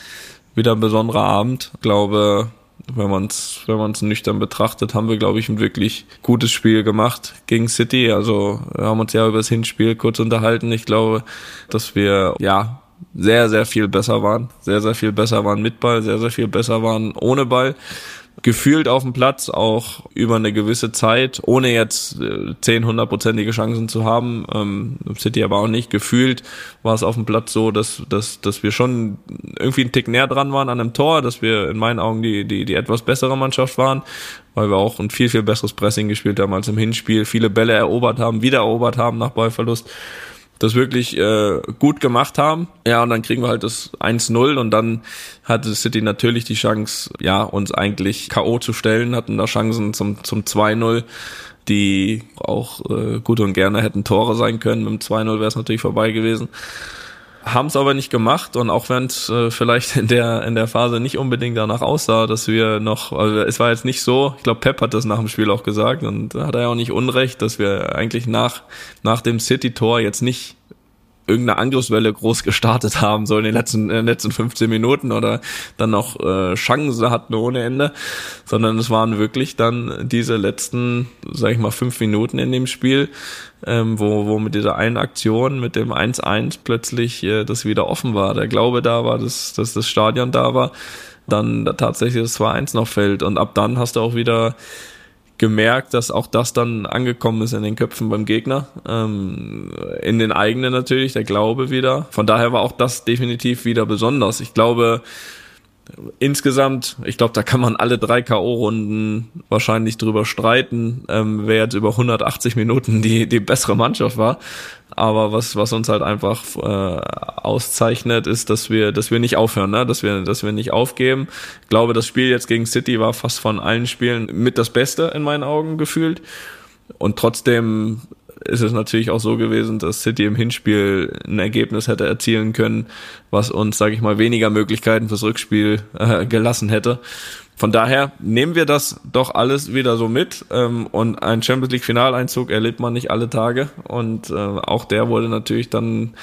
wieder ein besonderer Abend. Ich glaube, wenn man es wenn man's nüchtern betrachtet, haben wir, glaube ich, ein wirklich gutes Spiel gemacht gegen City. Also wir haben uns ja über das Hinspiel kurz unterhalten. Ich glaube, dass wir ja sehr, sehr viel besser waren. Sehr, sehr viel besser waren mit Ball, sehr, sehr viel besser waren ohne Ball gefühlt auf dem Platz auch über eine gewisse Zeit, ohne jetzt äh, 10, hundertprozentige Chancen zu haben. Ähm, City aber auch nicht. Gefühlt war es auf dem Platz so, dass, dass, dass wir schon irgendwie einen Tick näher dran waren an einem Tor, dass wir in meinen Augen die, die, die etwas bessere Mannschaft waren, weil wir auch ein viel, viel besseres Pressing gespielt haben als im Hinspiel, viele Bälle erobert haben, wieder erobert haben nach Ballverlust das wirklich äh, gut gemacht haben. Ja, und dann kriegen wir halt das 1-0 und dann hatte City natürlich die Chance, ja, uns eigentlich K.O. zu stellen, hatten da Chancen zum, zum 2-0 die auch äh, gut und gerne hätten Tore sein können. Mit dem 2-0 wäre es natürlich vorbei gewesen haben es aber nicht gemacht und auch wenn es äh, vielleicht in der in der Phase nicht unbedingt danach aussah, dass wir noch, also es war jetzt nicht so, ich glaube Pep hat das nach dem Spiel auch gesagt und hat er ja auch nicht unrecht, dass wir eigentlich nach nach dem City-Tor jetzt nicht irgendeine Angriffswelle groß gestartet haben, so in den letzten, in den letzten 15 Minuten oder dann noch äh, Chancen hatten ohne Ende, sondern es waren wirklich dann diese letzten, sag ich mal, fünf Minuten in dem Spiel, ähm, wo, wo mit dieser einen Aktion, mit dem 1-1 plötzlich äh, das wieder offen war. Der Glaube da war, dass, dass das Stadion da war, dann da tatsächlich das 2-1 noch fällt und ab dann hast du auch wieder gemerkt, dass auch das dann angekommen ist in den Köpfen beim Gegner, ähm, in den eigenen natürlich, der Glaube wieder. Von daher war auch das definitiv wieder besonders. Ich glaube, insgesamt, ich glaube, da kann man alle drei K.O.-Runden wahrscheinlich drüber streiten, ähm, wer jetzt über 180 Minuten die, die bessere Mannschaft war. Aber was, was uns halt einfach äh, auszeichnet, ist, dass wir, dass wir nicht aufhören, ne? dass wir, dass wir nicht aufgeben. Ich glaube, das Spiel jetzt gegen City war fast von allen Spielen mit das Beste in meinen Augen gefühlt. Und trotzdem ist es natürlich auch so gewesen, dass City im Hinspiel ein Ergebnis hätte erzielen können, was uns, sage ich mal, weniger Möglichkeiten fürs Rückspiel äh, gelassen hätte. Von daher nehmen wir das doch alles wieder so mit. Ähm, und ein Champions League Finaleinzug erlebt man nicht alle Tage. Und äh, auch der wurde natürlich dann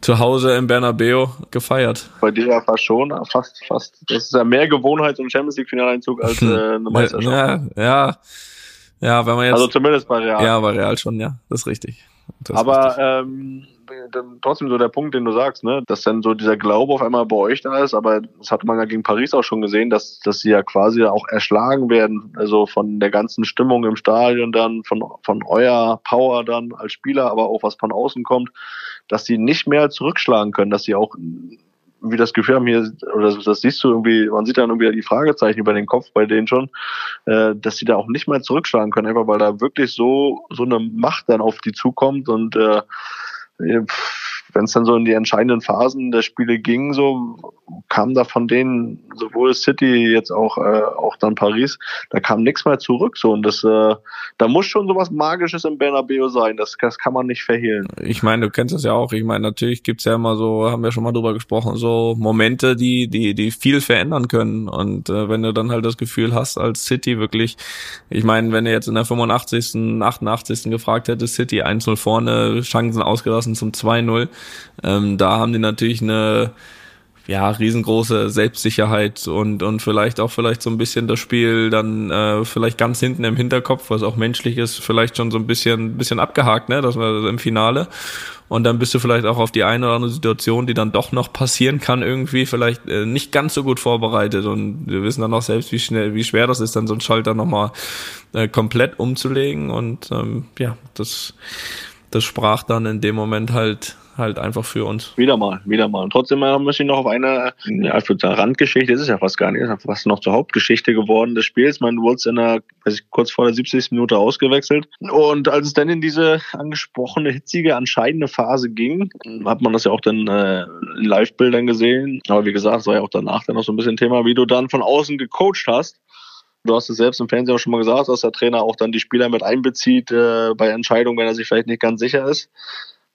zu Hause im Bernabeu gefeiert. Bei dir ja fast schon, fast, fast. Das ist ja mehr Gewohnheit, so ein Champions League Finaleinzug als äh, eine Meisterschaft. Ja, ja, ja, wenn man jetzt. Also zumindest bei Real. Ja, bei Real schon, ja, das ist richtig. Das Aber ist richtig. ähm, trotzdem so der Punkt, den du sagst, ne, dass dann so dieser Glaube auf einmal bei euch da ist, aber das hatte man ja gegen Paris auch schon gesehen, dass, dass sie ja quasi auch erschlagen werden, also von der ganzen Stimmung im Stadion dann, von, von euer Power dann als Spieler, aber auch was von außen kommt, dass sie nicht mehr zurückschlagen können, dass sie auch wie das Gefühl haben hier, oder das, das siehst du irgendwie, man sieht dann irgendwie die Fragezeichen über den Kopf bei denen schon, äh, dass sie da auch nicht mehr zurückschlagen können, einfach weil da wirklich so, so eine Macht dann auf die zukommt und äh, wenn es dann so in die entscheidenden Phasen der Spiele ging, so kam da von denen sowohl City jetzt auch äh, auch dann Paris, da kam nichts mehr zurück so und das äh, da muss schon sowas Magisches im Bernabeu sein, das, das kann man nicht verhehlen. Ich meine, du kennst das ja auch. Ich meine, natürlich gibt's ja immer so, haben wir schon mal drüber gesprochen, so Momente, die die die viel verändern können und äh, wenn du dann halt das Gefühl hast als City wirklich, ich meine, wenn du jetzt in der 85., 88. gefragt hättest, City 1-0 vorne, Chancen ausgelassen zum 2-0 ähm, da haben die natürlich eine ja, riesengroße Selbstsicherheit und, und vielleicht auch vielleicht so ein bisschen das Spiel dann äh, vielleicht ganz hinten im Hinterkopf, was auch menschlich ist, vielleicht schon so ein bisschen, bisschen abgehakt, ne, das war im Finale. Und dann bist du vielleicht auch auf die eine oder andere Situation, die dann doch noch passieren kann, irgendwie vielleicht äh, nicht ganz so gut vorbereitet. Und wir wissen dann auch selbst, wie schnell, wie schwer das ist, dann so einen Schalter nochmal äh, komplett umzulegen. Und ähm, ja, das, das sprach dann in dem Moment halt halt einfach für uns. Wieder mal, wieder mal. Und trotzdem möchte ich noch auf eine, ja, ich würde sagen, Randgeschichte, ist ja fast gar nicht, ist fast noch zur Hauptgeschichte geworden des Spiels. Man wurde in der, weiß ich, kurz vor der 70. Minute ausgewechselt. Und als es dann in diese angesprochene, hitzige, entscheidende Phase ging, hat man das ja auch dann äh, in Live-Bildern gesehen. Aber wie gesagt, es war ja auch danach dann noch so ein bisschen Thema, wie du dann von außen gecoacht hast. Du hast es selbst im Fernsehen auch schon mal gesagt, dass der Trainer auch dann die Spieler mit einbezieht äh, bei Entscheidungen, wenn er sich vielleicht nicht ganz sicher ist.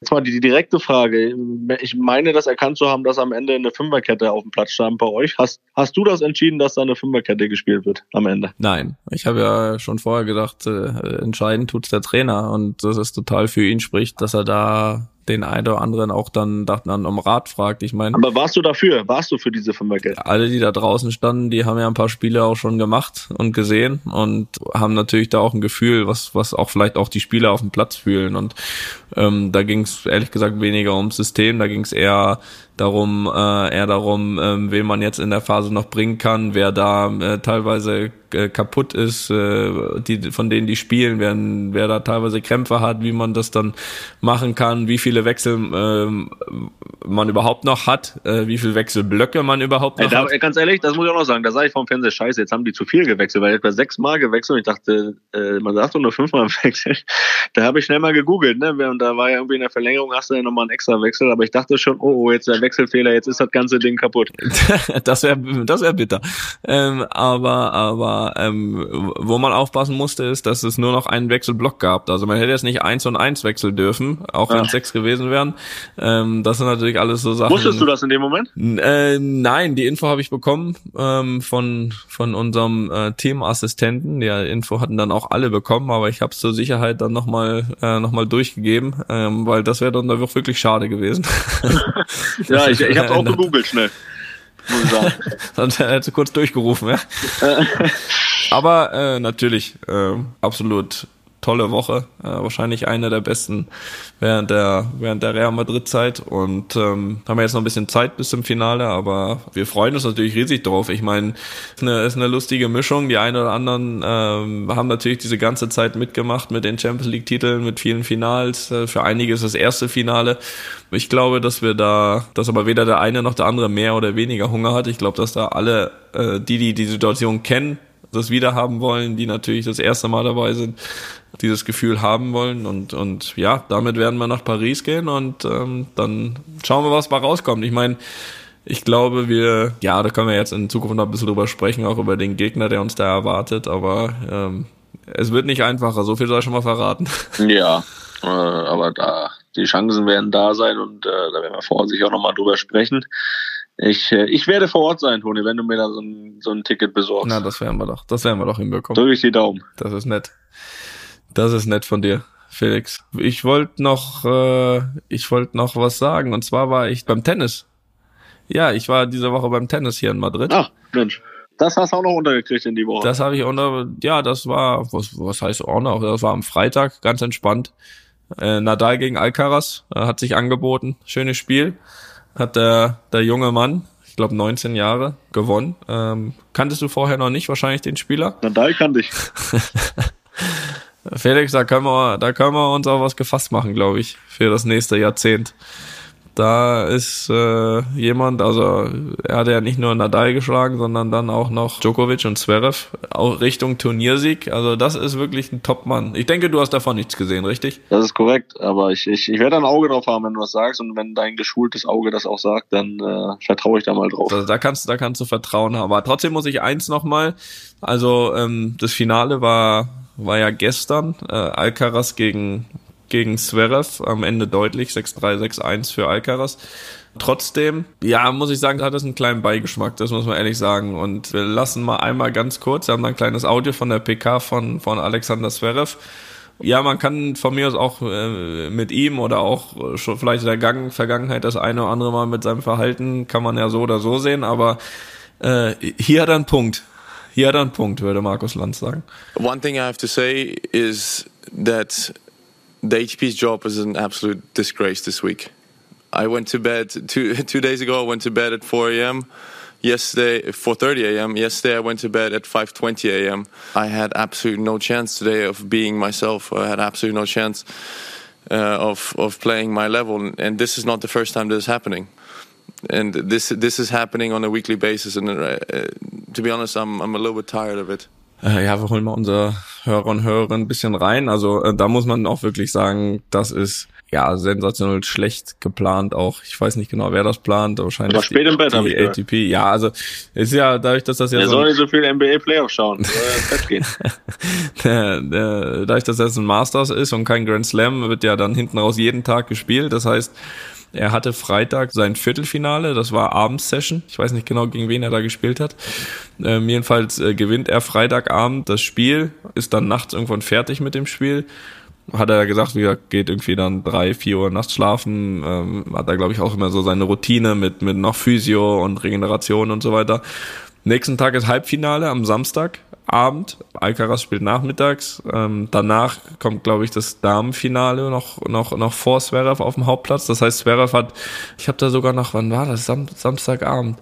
Jetzt mal die direkte Frage. Ich meine, das erkannt zu haben, dass am Ende eine Fünferkette auf dem Platz stand bei euch. Hast, hast du das entschieden, dass da eine Fünferkette gespielt wird am Ende? Nein. Ich habe ja schon vorher gedacht, äh, entscheiden tut's der Trainer und das ist total für ihn spricht, dass er da den einen oder anderen auch dann, dann um Rat fragt. Ich meine. Aber warst du dafür? Warst du für diese Fünferkette? Alle, die da draußen standen, die haben ja ein paar Spiele auch schon gemacht und gesehen und haben natürlich da auch ein Gefühl, was, was auch vielleicht auch die Spieler auf dem Platz fühlen. Und ähm, da ging es ehrlich gesagt weniger ums System, da ging es eher darum, äh, eher darum, ähm, wen man jetzt in der Phase noch bringen kann, wer da äh, teilweise äh, kaputt ist, äh, die, von denen die spielen, wer, wer da teilweise Krämpfe hat, wie man das dann machen kann, wie viele Wechsel äh, man überhaupt noch hat, äh, wie viele Wechselblöcke man überhaupt noch Ey, da, hat. Ganz ehrlich, das muss ich auch noch sagen, da sage ich vom Fernseher, scheiße, jetzt haben die zu viel gewechselt, weil etwa sechsmal gewechselt und ich dachte, äh, man sagt doch nur fünfmal wechseln. Da habe ich schnell mal gegoogelt, ne? Und da war ja irgendwie in der Verlängerung, hast du ja nochmal einen extra Wechsel, aber ich dachte schon, oh, oh, jetzt der Wechselfehler, jetzt ist das ganze Ding kaputt. das wäre das wär bitter. Ähm, aber aber ähm, wo man aufpassen musste, ist, dass es nur noch einen Wechselblock gab. Also man hätte jetzt nicht eins und eins wechseln dürfen, auch wenn es Ja. sechs gewesen wären. Ähm, das sind natürlich alles so Sachen. Wusstest du das in dem Moment? Äh, nein, die Info habe ich bekommen ähm, von von unserem äh, Teamassistenten. Die Info hatten dann auch alle bekommen, aber ich habe es zur Sicherheit dann nochmal äh, noch mal durchgegeben, ähm, weil das wäre dann da wirklich schade gewesen. Ja, ich, ich habe auch gegoogelt schnell. Muss ich sagen. Sonst hätte kurz durchgerufen, ja. Aber äh, natürlich, äh, absolut tolle Woche, äh, wahrscheinlich eine der besten während der während der Real Madrid Zeit und ähm, haben wir jetzt noch ein bisschen Zeit bis zum Finale, aber wir freuen uns natürlich riesig drauf. Ich meine, ist eine ist eine lustige Mischung. Die einen oder anderen ähm, haben natürlich diese ganze Zeit mitgemacht mit den Champions League Titeln, mit vielen Finals. Äh, für einige ist das erste Finale. Ich glaube, dass wir da, dass aber weder der eine noch der andere mehr oder weniger Hunger hat. Ich glaube, dass da alle äh, die, die die Situation kennen, das wieder haben wollen, die natürlich das erste Mal dabei sind, dieses Gefühl haben wollen und und ja, damit werden wir nach Paris gehen und ähm, dann schauen wir, was mal rauskommt. Ich meine, ich glaube, wir, ja, da können wir jetzt in Zukunft noch ein bisschen drüber sprechen, auch über den Gegner, der uns da erwartet, aber ähm, es wird nicht einfacher, so viel soll ich schon mal verraten. Ja, äh, aber da die Chancen werden da sein und äh, da werden wir vorher sicher auch nochmal drüber sprechen. Ich, äh, ich werde vor Ort sein, Toni, wenn du mir da so ein, so ein Ticket besorgst. Na, das werden wir doch, das werden wir doch hinbekommen. Drücke ich die Daumen. Das ist nett. Das ist nett von dir, Felix. Ich wollte noch, äh, ich wollte noch was sagen. Und zwar war ich beim Tennis. Ja, ich war diese Woche beim Tennis hier in Madrid. Ach, Mensch. Das hast du auch noch untergekriegt in die Woche. Das habe ich unter, ja, das war, was, was heißt auch noch? Das war am Freitag, ganz entspannt. Äh, Nadal gegen Alcaraz äh, hat sich angeboten. Schönes Spiel. Hat der, der junge Mann, ich glaube 19 Jahre, gewonnen. Ähm, kanntest du vorher noch nicht wahrscheinlich den Spieler? Nadal kannte ich. Felix, da können wir, da können wir uns auch was gefasst machen, glaube ich, für das nächste Jahrzehnt. Da ist äh, jemand, also er hat ja nicht nur Nadal geschlagen, sondern dann auch noch Djokovic und Zverev, auch Richtung Turniersieg. Also das ist wirklich ein Top-Mann. Ich denke, du hast davon nichts gesehen, richtig? Das ist korrekt, aber ich, ich, ich werde ein Auge drauf haben, wenn du was sagst und wenn dein geschultes Auge das auch sagt, dann äh, vertraue ich da mal drauf. Also da kannst, da kannst du Vertrauen haben. Aber trotzdem muss ich eins nochmal, also ähm, das Finale war war ja gestern äh, Alcaraz gegen gegen Zverev am Ende deutlich 6-3 6-1 für Alcaraz. Trotzdem, ja, muss ich sagen, hat das einen kleinen Beigeschmack, das muss man ehrlich sagen. Und wir lassen mal einmal ganz kurz, wir haben ein kleines Audio von der PK von, von Alexander Zverev. Ja, man kann von mir aus auch äh, mit ihm oder auch schon vielleicht in der Gang Vergangenheit das eine oder andere Mal mit seinem Verhalten, kann man ja so oder so sehen, aber äh, hier hat er einen Punkt. Hier hat er einen Punkt, würde Markus Lanz sagen. One thing I have to say is that the HP's job is an absolute disgrace this week. I went to bed two two days ago. I went to bed at 4 a.m. Yesterday, 4:30 a.m. Yesterday, I went to bed at 5:20 a.m. I had absolutely no chance today of being myself. I had absolutely no chance uh, of of playing my level, and this is not the first time this is happening. And this this is happening on a weekly basis. And uh, to be honest, I'm I'm a little bit tired of it. Äh, ja, wir holen mal unsere Hörer und Hörerinnen ein bisschen rein. Also äh, da muss man auch wirklich sagen, das ist ja sensationell schlecht geplant auch. Ich weiß nicht genau, wer das plant. Wahrscheinlich Aber spät im Bett, die ich. ATP. Ja, also ist ja dadurch, dass das ja Er so soll nicht so viel NBA Playoff schauen. Er der, der, dadurch, dass das ein Masters ist und kein Grand Slam, wird ja dann hinten raus jeden Tag gespielt. Das heißt, er hatte Freitag sein Viertelfinale, das war Abendsession. Ich weiß nicht genau, gegen wen er da gespielt hat. Ähm, jedenfalls äh, gewinnt er Freitagabend das Spiel, ist dann nachts irgendwann fertig mit dem Spiel. Hat er gesagt, wie gesagt, geht irgendwie dann drei, vier Uhr nachts schlafen. Ähm, hat er, glaube ich, auch immer so seine Routine mit, mit noch Physio und Regeneration und so weiter. Nächsten Tag ist Halbfinale am Samstagabend. Alcaraz spielt nachmittags. Ähm, danach kommt, glaube ich, das Damenfinale noch noch noch vor Zverev auf dem Hauptplatz. Das heißt, Zverev hat, ich habe da sogar noch, wann war das? Sam Samstagabend.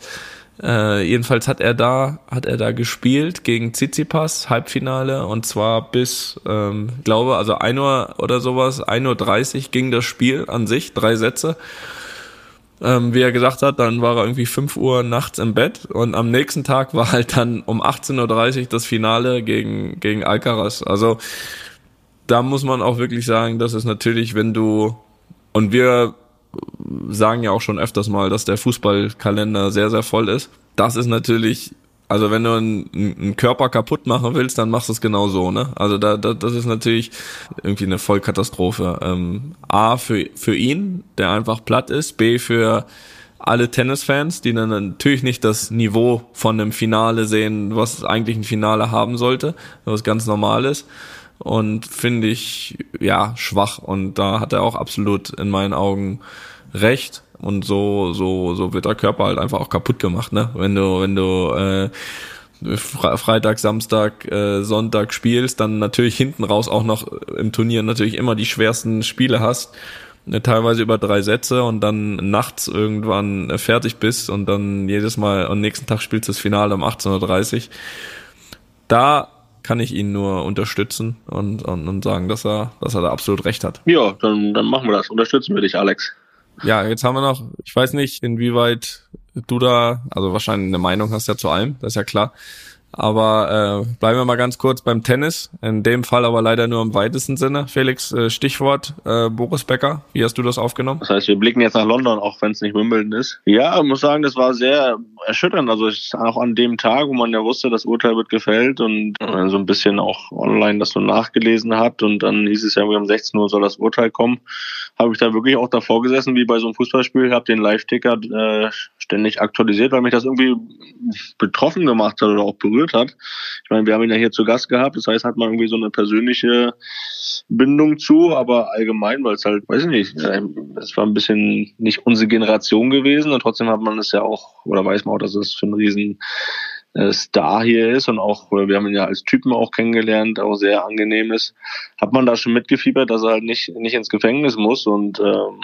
Äh, jedenfalls hat er da hat er da gespielt gegen Tsitsipas Halbfinale und zwar bis ähm, glaube also 1 Uhr oder sowas 1.30 Uhr ging das Spiel an sich drei Sätze ähm, wie er gesagt hat, dann war er irgendwie 5 Uhr nachts im Bett und am nächsten Tag war halt dann um 18.30 Uhr das Finale gegen, gegen Alcaraz. Also da muss man auch wirklich sagen, dass es natürlich, wenn du, und wir sagen ja auch schon öfters mal, dass der Fußballkalender sehr, sehr voll ist. Das ist natürlich also wenn du einen, einen Körper kaputt machen willst, dann machst du es genau so, ne? Also da, da das ist natürlich irgendwie eine Vollkatastrophe. Ähm, A für für ihn, der einfach platt ist. B für alle Tennisfans, die dann natürlich nicht das Niveau von einem Finale sehen, was eigentlich ein Finale haben sollte, was ganz normal ist. Und finde ich ja schwach. Und da hat er auch absolut in meinen Augen recht und so so so wird der Körper halt einfach auch kaputt gemacht ne wenn du wenn du äh, Fre Freitag, Samstag, äh, Sonntag spielst, dann natürlich hinten raus auch noch im Turnier natürlich immer die schwersten Spiele hast, äh, teilweise über drei Sätze und dann nachts irgendwann äh, fertig bist und dann jedes Mal am nächsten Tag spielst du das Finale um 18.30 Uhr. Da kann ich ihn nur unterstützen und, und, und sagen, dass er, dass er da absolut recht hat. Ja, dann, dann machen wir das. Unterstützen wir dich, Alex. Ja, jetzt haben wir noch, ich weiß nicht, inwieweit du da, also wahrscheinlich eine Meinung hast ja zu allem, das ist ja klar. Aber äh, bleiben wir mal ganz kurz beim Tennis. In dem Fall aber leider nur im weitesten Sinne. Felix, äh, Stichwort äh, Boris Becker. Wie hast du das aufgenommen? Das heißt, wir blicken jetzt nach London, auch wenn es nicht Wimbledon ist. Ja, muss sagen, das war sehr erschütternd. Also ich, auch an dem Tag, wo man ja wusste, das Urteil wird gefällt und äh, so ein bisschen auch online das so nachgelesen hat und dann hieß es ja, um 16 Uhr soll das Urteil kommen, habe ich da wirklich auch davor gesessen, wie bei so einem Fußballspiel, habe den Live-Ticker äh, ständig aktualisiert, weil mich das irgendwie betroffen gemacht hat oder auch berührt hat. Ich meine, wir haben ihn ja hier zu Gast gehabt, das heißt, hat man irgendwie so eine persönliche Bindung zu, aber allgemein, weil es halt, weiß ich nicht, es war ein bisschen nicht unsere Generation gewesen und trotzdem hat man es ja auch, oder weiß man auch, dass es für einen riesen äh, Star hier ist und auch, wir haben ihn ja als Typen auch kennengelernt, auch sehr angenehm ist, hat man da schon mitgefiebert, dass er halt nicht, nicht ins Gefängnis muss und ähm,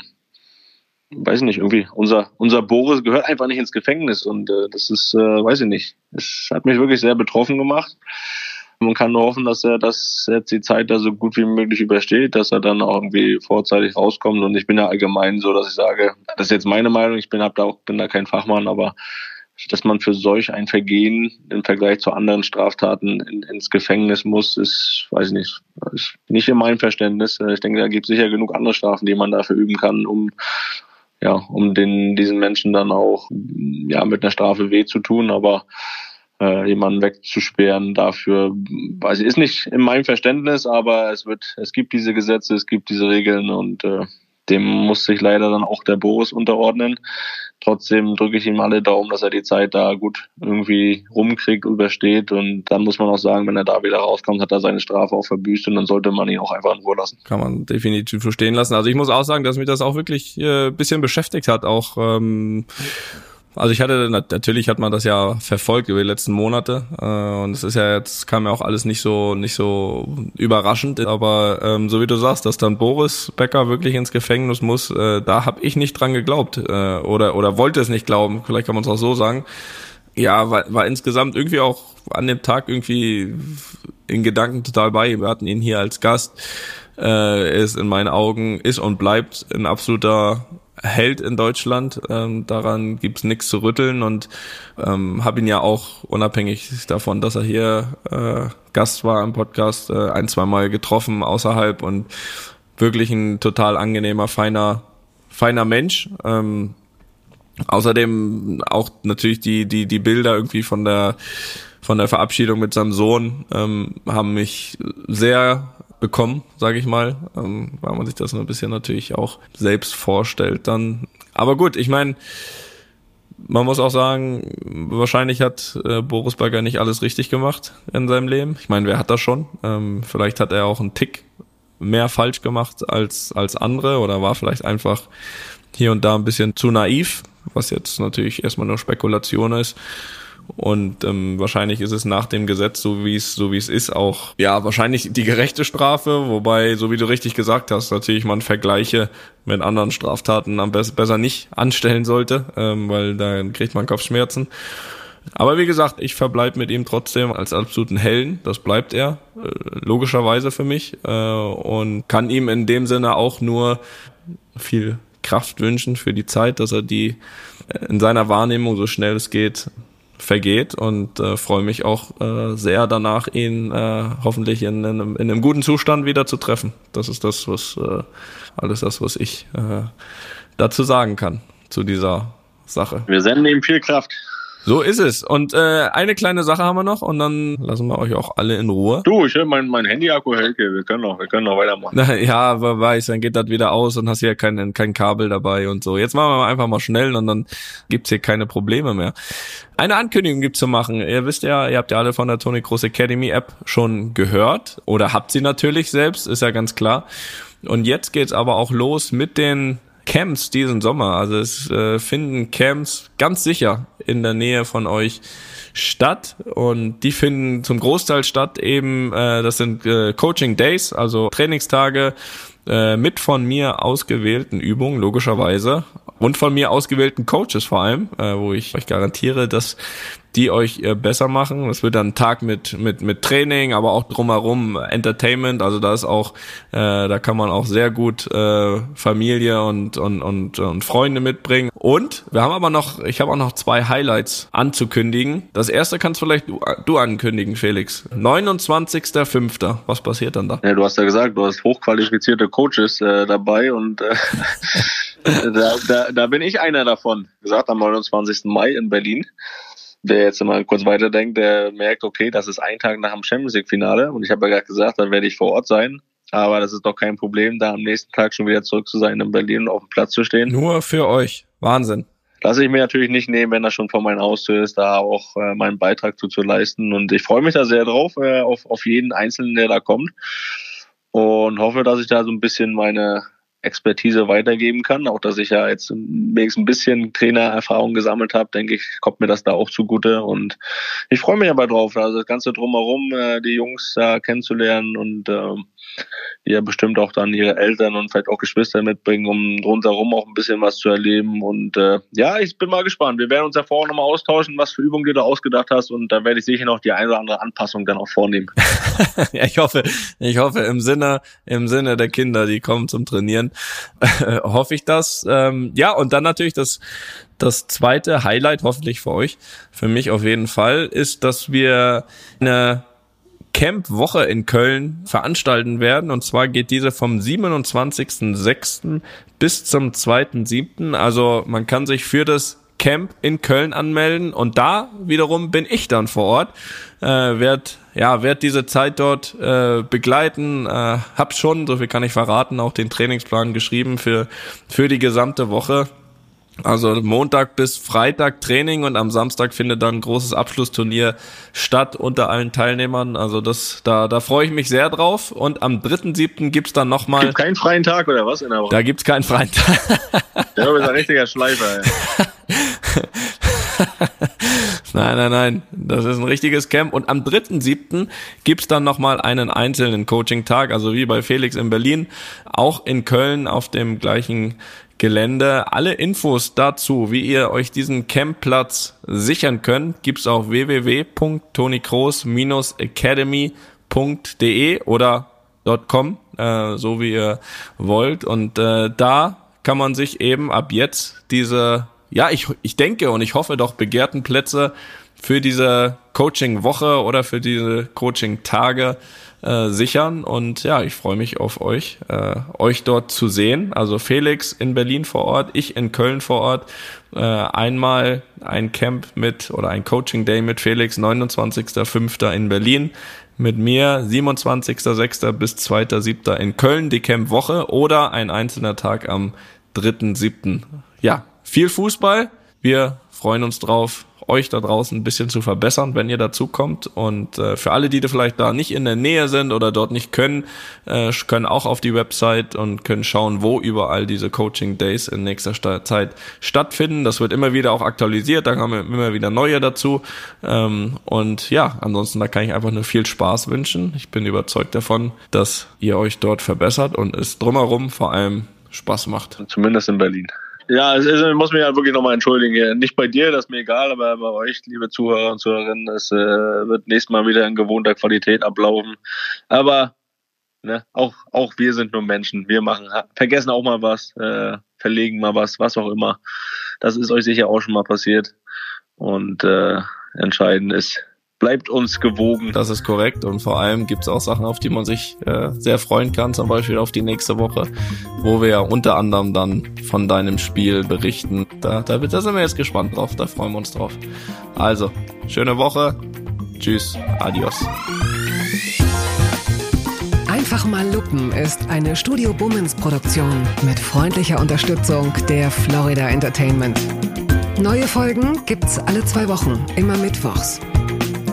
weiß ich nicht, irgendwie, unser, unser Boris gehört einfach nicht ins Gefängnis und äh, das ist, äh, weiß ich nicht, es hat mich wirklich sehr betroffen gemacht. Man kann nur hoffen, dass er das jetzt die Zeit da so gut wie möglich übersteht, dass er dann auch irgendwie vorzeitig rauskommt. Und ich bin ja allgemein so, dass ich sage, das ist jetzt meine Meinung, ich bin, hab da auch, bin da kein Fachmann, aber dass man für solch ein Vergehen im Vergleich zu anderen Straftaten in, ins Gefängnis muss, ist, weiß ich nicht, ist nicht in meinem Verständnis. Ich denke, da gibt es sicher genug andere Strafen, die man dafür üben kann, um ja, um den, diesen Menschen dann auch ja, mit einer Strafe weh zu tun, aber äh, jemanden wegzusperren dafür, weiß ich, ist nicht in meinem Verständnis, aber es wird, es gibt diese Gesetze, es gibt diese Regeln und äh, dem muss sich leider dann auch der Boris unterordnen. Trotzdem drücke ich ihm alle Daumen, dass er die Zeit da gut irgendwie rumkriegt, übersteht. Und dann muss man auch sagen, wenn er da wieder rauskommt, hat er seine Strafe auch verbüßt und dann sollte man ihn auch einfach in Ruhe lassen. Kann man definitiv verstehen lassen. Also ich muss auch sagen, dass mich das auch wirklich äh, bisschen beschäftigt hat. Auch ähm, also ich hatte natürlich hat man das ja verfolgt über die letzten Monate äh, und es ist ja jetzt kam ja auch alles nicht so nicht so überraschend, aber ähm, so wie du sagst, dass dann Boris Becker wirklich ins Gefängnis muss, äh, da habe ich nicht dran geglaubt äh, oder oder wollte es nicht glauben, vielleicht kann man es auch so sagen. Ja, war, war insgesamt irgendwie auch an dem Tag irgendwie in Gedanken total bei. Wir hatten ihn hier als Gast. Äh, ist in meinen Augen ist und bleibt ein absoluter Held in Deutschland. Ähm, daran gibt's nichts zu rütteln und ähm, habe ihn ja auch unabhängig davon, dass er hier äh, Gast war im Podcast, äh, ein, zwei Mal getroffen außerhalb und wirklich ein total angenehmer, feiner, feiner Mensch. Ähm, außerdem auch natürlich die, die, die Bilder irgendwie von der von der Verabschiedung mit seinem Sohn ähm, haben mich sehr bekommen, sage ich mal, ähm, weil man sich das ein bisschen natürlich auch selbst vorstellt dann. Aber gut, ich meine, man muss auch sagen, wahrscheinlich hat äh, Boris Bagger nicht alles richtig gemacht in seinem Leben. Ich meine, wer hat das schon? Ähm, vielleicht hat er auch einen Tick mehr falsch gemacht als, als andere oder war vielleicht einfach hier und da ein bisschen zu naiv, was jetzt natürlich erstmal nur Spekulation ist. Und ähm, wahrscheinlich ist es nach dem Gesetz, so wie es so wie es ist, auch ja wahrscheinlich die gerechte Strafe. Wobei, so wie du richtig gesagt hast, natürlich man Vergleiche mit anderen Straftaten am be besser nicht anstellen sollte, ähm, weil dann kriegt man Kopfschmerzen. Aber wie gesagt, ich verbleibe mit ihm trotzdem als absoluten Helden. Das bleibt er, äh, logischerweise für mich. Äh, und kann ihm in dem Sinne auch nur viel Kraft wünschen für die Zeit, dass er die äh, in seiner Wahrnehmung so schnell es geht vergeht und äh, freue mich auch äh, sehr danach, ihn äh, hoffentlich in, in, einem, in einem guten Zustand wieder zu treffen. Das ist das, was äh, alles das, was ich äh, dazu sagen kann zu dieser Sache. Wir senden ihm viel Kraft. So ist es. Und äh, eine kleine Sache haben wir noch und dann lassen wir euch auch alle in Ruhe. Du, ich höre mein, mein Handy-Akku hält Wir können noch, wir können noch weitermachen. ja, aber weiß, dann geht das wieder aus und hast hier kein, kein Kabel dabei und so. Jetzt machen wir einfach mal schnell und dann gibt's hier keine Probleme mehr. Eine Ankündigung gibt's zu machen. Ihr wisst ja, ihr habt ja alle von der Tony Cross Academy App schon gehört oder habt sie natürlich selbst, ist ja ganz klar. Und jetzt geht's aber auch los mit den Camps diesen Sommer. Also es äh, finden Camps ganz sicher in der Nähe von euch statt und die finden zum Großteil statt eben, äh, das sind äh, Coaching Days, also Trainingstage äh, mit von mir ausgewählten Übungen, logischerweise, und von mir ausgewählten Coaches vor allem, äh, wo ich euch garantiere, dass die euch äh, besser machen. Es wird dann ein Tag mit mit mit Training, aber auch drumherum Entertainment. Also da ist auch, äh, da kann man auch sehr gut äh, Familie und und und und Freunde mitbringen. Und wir haben aber noch, ich habe auch noch zwei Highlights anzukündigen. Das erste kannst vielleicht du, du ankündigen, Felix. 29.05. Was passiert dann da? Ja, du hast ja gesagt, du hast hochqualifizierte Coaches äh, dabei und äh, da, da, da bin ich einer davon. Gesagt am 29. Mai in Berlin wer jetzt mal kurz weiterdenkt, der merkt, okay, das ist ein Tag nach dem Champions League Finale und ich habe ja gerade gesagt, dann werde ich vor Ort sein. Aber das ist doch kein Problem, da am nächsten Tag schon wieder zurück zu sein in Berlin und auf dem Platz zu stehen. Nur für euch. Wahnsinn. Lasse ich mir natürlich nicht nehmen, wenn das schon vor meiner Haustür ist, da auch äh, meinen Beitrag zu, zu leisten. Und ich freue mich da sehr drauf, äh, auf, auf jeden Einzelnen, der da kommt. Und hoffe, dass ich da so ein bisschen meine Expertise weitergeben kann. Auch dass ich ja jetzt wenigstens ein bisschen Trainererfahrung gesammelt habe, denke ich, kommt mir das da auch zugute. Und ich freue mich aber drauf, also das Ganze drumherum, äh, die Jungs da kennenzulernen und ähm, die ja bestimmt auch dann ihre Eltern und vielleicht auch Geschwister mitbringen, um rundherum auch ein bisschen was zu erleben. Und äh, ja, ich bin mal gespannt. Wir werden uns ja vorher nochmal austauschen, was für Übungen du da ausgedacht hast. Und da werde ich sicher noch die eine oder andere Anpassung dann auch vornehmen. ja, ich hoffe, ich hoffe im Sinne, im Sinne der Kinder, die kommen zum Trainieren, hoffe ich das. Ähm, ja, und dann natürlich das, das zweite Highlight, hoffentlich für euch, für mich auf jeden Fall, ist, dass wir eine Camp-Woche in Köln veranstalten werden. Und zwar geht diese vom 27.06. bis zum 2.07. Also man kann sich für das Camp in Köln anmelden und da wiederum bin ich dann vor Ort, äh, werd ja werd diese Zeit dort äh, begleiten, äh, hab schon, so viel kann ich verraten, auch den Trainingsplan geschrieben für für die gesamte Woche also Montag bis Freitag Training und am Samstag findet dann ein großes Abschlussturnier statt unter allen Teilnehmern. Also das, da, da freue ich mich sehr drauf. Und am 3.7. gibt's dann nochmal. Gibt keinen freien Tag oder was in der Woche? Da gibt's keinen freien Tag. Der ist ein richtiger Schleifer. Nein, nein, nein. Das ist ein richtiges Camp. Und am 3.7. gibt's dann nochmal einen einzelnen Coaching-Tag, also wie bei Felix in Berlin, auch in Köln auf dem gleichen Gelände. Alle Infos dazu, wie ihr euch diesen Campplatz sichern könnt, gibt's auf www.tonikroos-academy.de oder .com, äh, so wie ihr wollt. Und äh, da kann man sich eben ab jetzt diese, ja, ich, ich denke und ich hoffe doch begehrten Plätze für diese Coaching-Woche oder für diese Coaching-Tage äh, sichern. Und ja, ich freue mich auf euch, äh, euch dort zu sehen. Also Felix in Berlin vor Ort, ich in Köln vor Ort. Äh, einmal ein Camp mit oder ein Coaching Day mit Felix, 29.05. in Berlin. Mit mir 27.06. bis 2.07. in Köln, die Camp-Woche oder ein einzelner Tag am 3.07. Ja, viel Fußball. Wir freuen uns drauf euch da draußen ein bisschen zu verbessern, wenn ihr dazu kommt. Und äh, für alle, die da vielleicht da nicht in der Nähe sind oder dort nicht können, äh, können auch auf die Website und können schauen, wo überall diese Coaching Days in nächster Zeit stattfinden. Das wird immer wieder auch aktualisiert, da wir immer wieder neue dazu. Ähm, und ja, ansonsten da kann ich einfach nur viel Spaß wünschen. Ich bin überzeugt davon, dass ihr euch dort verbessert und es drumherum vor allem Spaß macht. Zumindest in Berlin. Ja, also ich muss mich ja wirklich nochmal entschuldigen. Nicht bei dir, das ist mir egal, aber bei euch, liebe Zuhörer und Zuhörerinnen, es äh, wird nächstes Mal wieder in gewohnter Qualität ablaufen. Aber ne, auch, auch wir sind nur Menschen. Wir machen, vergessen auch mal was, äh, verlegen mal was, was auch immer. Das ist euch sicher auch schon mal passiert. Und äh, entscheidend ist, bleibt uns gewogen. Das ist korrekt und vor allem gibt es auch Sachen, auf die man sich äh, sehr freuen kann, zum Beispiel auf die nächste Woche, wo wir ja unter anderem dann von deinem Spiel berichten. Da, da, da sind wir jetzt gespannt drauf, da freuen wir uns drauf. Also, schöne Woche, tschüss, adios. Einfach mal lupen ist eine Studio Bummens Produktion mit freundlicher Unterstützung der Florida Entertainment. Neue Folgen gibt's alle zwei Wochen, immer mittwochs